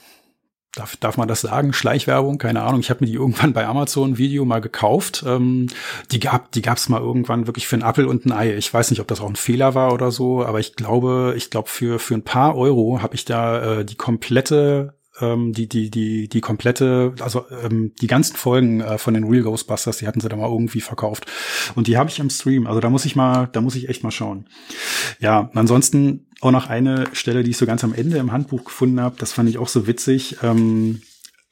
Darf, darf man das sagen? Schleichwerbung? Keine Ahnung. Ich habe mir die irgendwann bei Amazon Video mal gekauft. Ähm, die gab die gab's mal irgendwann wirklich für einen Appel und ein Ei. Ich weiß nicht, ob das auch ein Fehler war oder so, aber ich glaube, ich glaube für für ein paar Euro habe ich da äh, die komplette ähm, die, die, die, die komplette, also ähm, die ganzen Folgen äh, von den Real Ghostbusters, die hatten sie da mal irgendwie verkauft. Und die habe ich im Stream. Also da muss ich mal, da muss ich echt mal schauen. Ja, ansonsten auch noch eine Stelle, die ich so ganz am Ende im Handbuch gefunden habe, das fand ich auch so witzig. Ähm,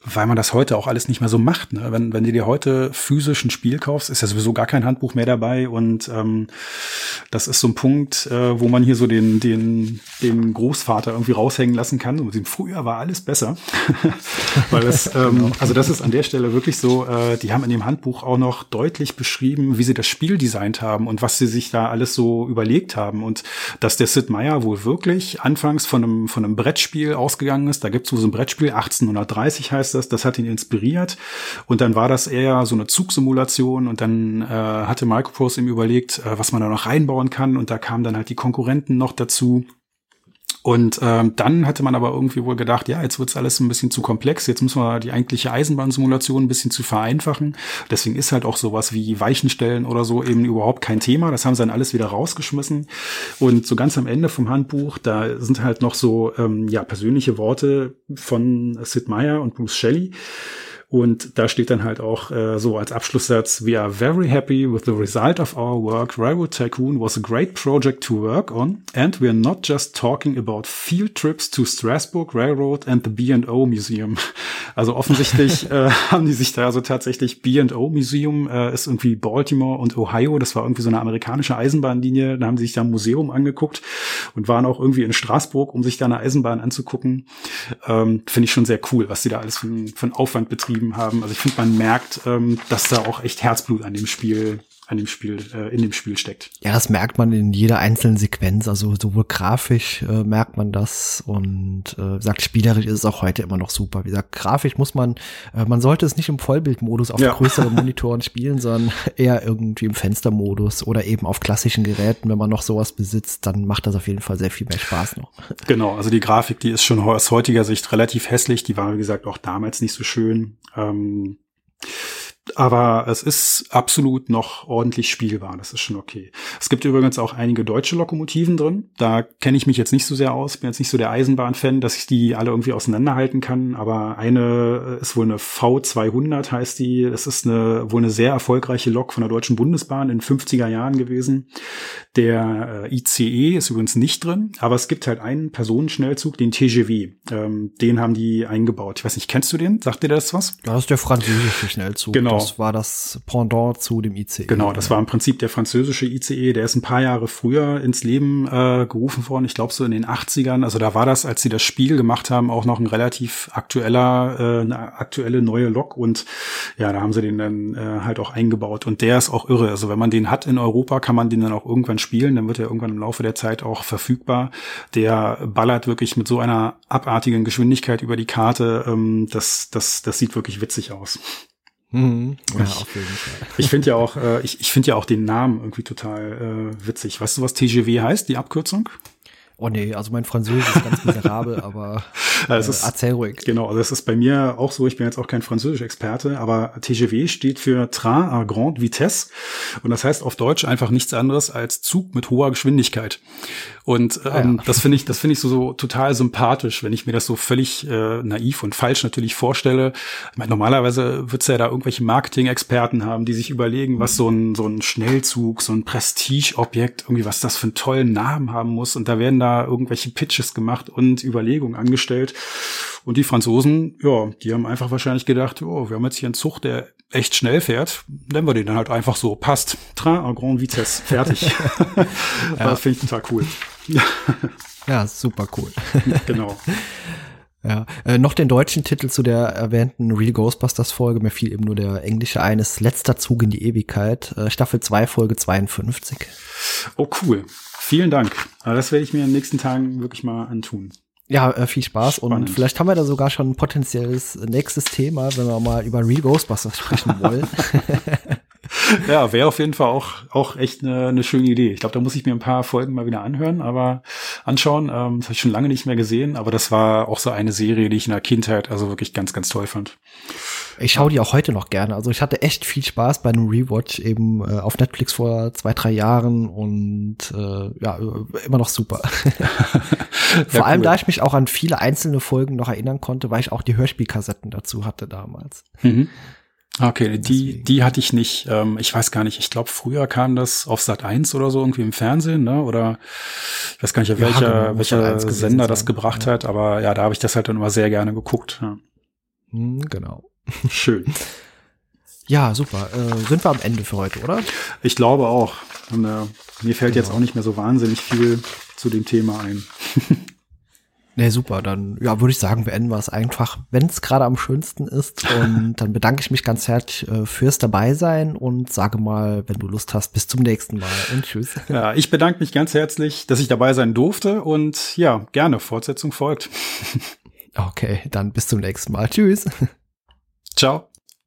weil man das heute auch alles nicht mehr so macht. Ne? Wenn, wenn du dir heute physisch ein Spiel kaufst, ist ja sowieso gar kein Handbuch mehr dabei und ähm, das ist so ein Punkt, äh, wo man hier so den, den, den Großvater irgendwie raushängen lassen kann. Und dem früher war alles besser. weil es, ähm, genau. also das ist an der Stelle wirklich so, äh, die haben in dem Handbuch auch noch deutlich beschrieben, wie sie das Spiel designt haben und was sie sich da alles so überlegt haben. Und dass der Sid Meier wohl wirklich anfangs von einem, von einem Brettspiel ausgegangen ist. Da gibt es so ein Brettspiel, 1830 heißt das, das hat ihn inspiriert. Und dann war das eher so eine Zugsimulation und dann äh, hatte Microprose ihm überlegt, äh, was man da noch reinbauen kann. Und da kamen dann halt die Konkurrenten noch dazu. Und ähm, dann hatte man aber irgendwie wohl gedacht, ja, jetzt wird's alles ein bisschen zu komplex, jetzt müssen wir die eigentliche Eisenbahnsimulation ein bisschen zu vereinfachen. Deswegen ist halt auch sowas wie Weichenstellen oder so eben überhaupt kein Thema. Das haben sie dann alles wieder rausgeschmissen. Und so ganz am Ende vom Handbuch, da sind halt noch so ähm, ja persönliche Worte von Sid Meier und Bruce Shelley. Und da steht dann halt auch äh, so als Abschlusssatz, We are very happy with the result of our work. Railroad Tycoon was a great project to work on. And we are not just talking about field trips to Strasbourg Railroad and the B&O Museum. Also offensichtlich äh, haben die sich da also tatsächlich B&O Museum äh, ist irgendwie Baltimore und Ohio. Das war irgendwie so eine amerikanische Eisenbahnlinie. Da haben sie sich da ein Museum angeguckt und waren auch irgendwie in Straßburg, um sich da eine Eisenbahn anzugucken. Ähm, Finde ich schon sehr cool, was sie da alles für, für Aufwand betrieben haben. Also ich finde, man merkt, ähm, dass da auch echt Herzblut an dem Spiel an dem Spiel, äh, in dem Spiel steckt. Ja, das merkt man in jeder einzelnen Sequenz. Also sowohl grafisch äh, merkt man das und äh, sagt spielerisch ist es auch heute immer noch super. Wie gesagt, grafisch muss man, äh, man sollte es nicht im Vollbildmodus auf ja. größeren Monitoren spielen, sondern eher irgendwie im Fenstermodus oder eben auf klassischen Geräten. Wenn man noch sowas besitzt, dann macht das auf jeden Fall sehr viel mehr Spaß noch. Genau, also die Grafik, die ist schon aus heutiger Sicht relativ hässlich. Die war, wie gesagt, auch damals nicht so schön. Ähm aber es ist absolut noch ordentlich spielbar. Das ist schon okay. Es gibt übrigens auch einige deutsche Lokomotiven drin. Da kenne ich mich jetzt nicht so sehr aus. Bin jetzt nicht so der Eisenbahnfan, dass ich die alle irgendwie auseinanderhalten kann. Aber eine ist wohl eine V200 heißt die. Das ist eine, wohl eine sehr erfolgreiche Lok von der Deutschen Bundesbahn in 50er Jahren gewesen. Der äh, ICE ist übrigens nicht drin. Aber es gibt halt einen Personenschnellzug, den TGV. Ähm, den haben die eingebaut. Ich weiß nicht, kennst du den? Sagt dir das was? Das ist der französische Schnellzug. Genau Genau. Das war das Pendant zu dem ICE. Genau, das war im Prinzip der französische ICE, der ist ein paar Jahre früher ins Leben äh, gerufen worden, ich glaube so in den 80ern. Also da war das, als sie das Spiel gemacht haben, auch noch ein relativ aktueller, äh, eine aktuelle neue Lok und ja, da haben sie den dann äh, halt auch eingebaut. Und der ist auch irre. Also wenn man den hat in Europa, kann man den dann auch irgendwann spielen, dann wird er irgendwann im Laufe der Zeit auch verfügbar. Der ballert wirklich mit so einer abartigen Geschwindigkeit über die Karte. Ähm, das, das, das sieht wirklich witzig aus. Mhm. Ja, Ich- auf jeden Fall. Ich finde ja auch, äh, ich, ich finde ja auch den Namen irgendwie total äh, witzig. Weißt du, was TGW heißt, die Abkürzung? Oh nee, also mein Französisch ist ganz miserabel, aber äh, es ist- erzähl ruhig. Genau, also das ist bei mir auch so. Ich bin jetzt auch kein Französisch-Experte, aber TGV steht für Train à grande vitesse und das heißt auf Deutsch einfach nichts anderes als Zug mit hoher Geschwindigkeit. Und ähm, Ah, ja. das finde ich, das finde ich so, so total sympathisch, wenn ich mir das so völlig äh, naiv und falsch natürlich vorstelle. Ich meine, normalerweise wird's ja da irgendwelche Marketing-Experten haben, die sich überlegen, was so ein so ein Schnellzug, so ein Prestigeobjekt, irgendwie was das für einen tollen Namen haben muss. Und da werden da irgendwelche Pitches gemacht und Überlegungen angestellt. Und die Franzosen, ja, die haben einfach wahrscheinlich gedacht, oh, wir haben jetzt hier einen Zug, der echt schnell fährt, nennen wir den dann halt einfach so. Passt. Train à grande vitesse. Fertig. Das finde ich total cool. Ja, super cool. genau. Ja, äh, noch den deutschen Titel zu der erwähnten Real Ghostbusters Folge. Mir fiel eben nur der englische eines Letzter Zug in die Ewigkeit. Äh, Staffel 2, Folge 52. Oh, cool. Vielen Dank. Aber das werde ich mir in den nächsten Tagen wirklich mal antun. Ja, äh, viel Spaß Spannend. und vielleicht haben wir da sogar schon ein potenzielles nächstes Thema, wenn wir mal über Real Ghostbusters sprechen wollen. Ja, wäre auf jeden Fall auch, auch echt eine, eine schöne Idee. Ich glaube, da muss ich mir ein paar Folgen mal wieder anhören, aber anschauen. Ähm, das habe ich schon lange nicht mehr gesehen, aber das war auch so eine Serie, die ich in der Kindheit also wirklich ganz, ganz toll fand. Ich schaue die auch heute noch gerne. Also ich hatte echt viel Spaß bei einem Rewatch eben äh, auf Netflix vor zwei, drei Jahren und äh, ja, äh, immer noch super. Vor Ja, allem, cool. da ich mich auch an viele einzelne Folgen noch erinnern konnte, weil ich auch die Hörspielkassetten dazu hatte damals. Mhm. Okay, die, Deswegen. die hatte ich nicht. Ähm, ich weiß gar nicht. Ich glaube, früher kam das auf Sat 1 oder so irgendwie im Fernsehen, ne? Oder ich weiß gar nicht, Ja, welcher, genau, welcher 1 gewesen Sender das gebracht ja. hat. Aber ja, da habe ich das halt dann immer sehr gerne geguckt. Ja. Hm, genau. Schön. Ja, super. Äh, sind wir am Ende für heute, oder? Ich glaube auch. Und, äh, mir fällt jetzt Genau. auch nicht mehr so wahnsinnig viel zu dem Thema ein. Nee, super. Dann ja, würde ich sagen, beenden wir es einfach, wenn es gerade am schönsten ist. Und dann bedanke ich mich ganz herzlich äh, fürs Dabeisein und sage mal, wenn du Lust hast, bis zum nächsten Mal und tschüss. Ja, ich bedanke mich ganz herzlich, dass ich dabei sein durfte und ja, gerne, Fortsetzung folgt. Okay, dann bis zum nächsten Mal. Tschüss. Ciao.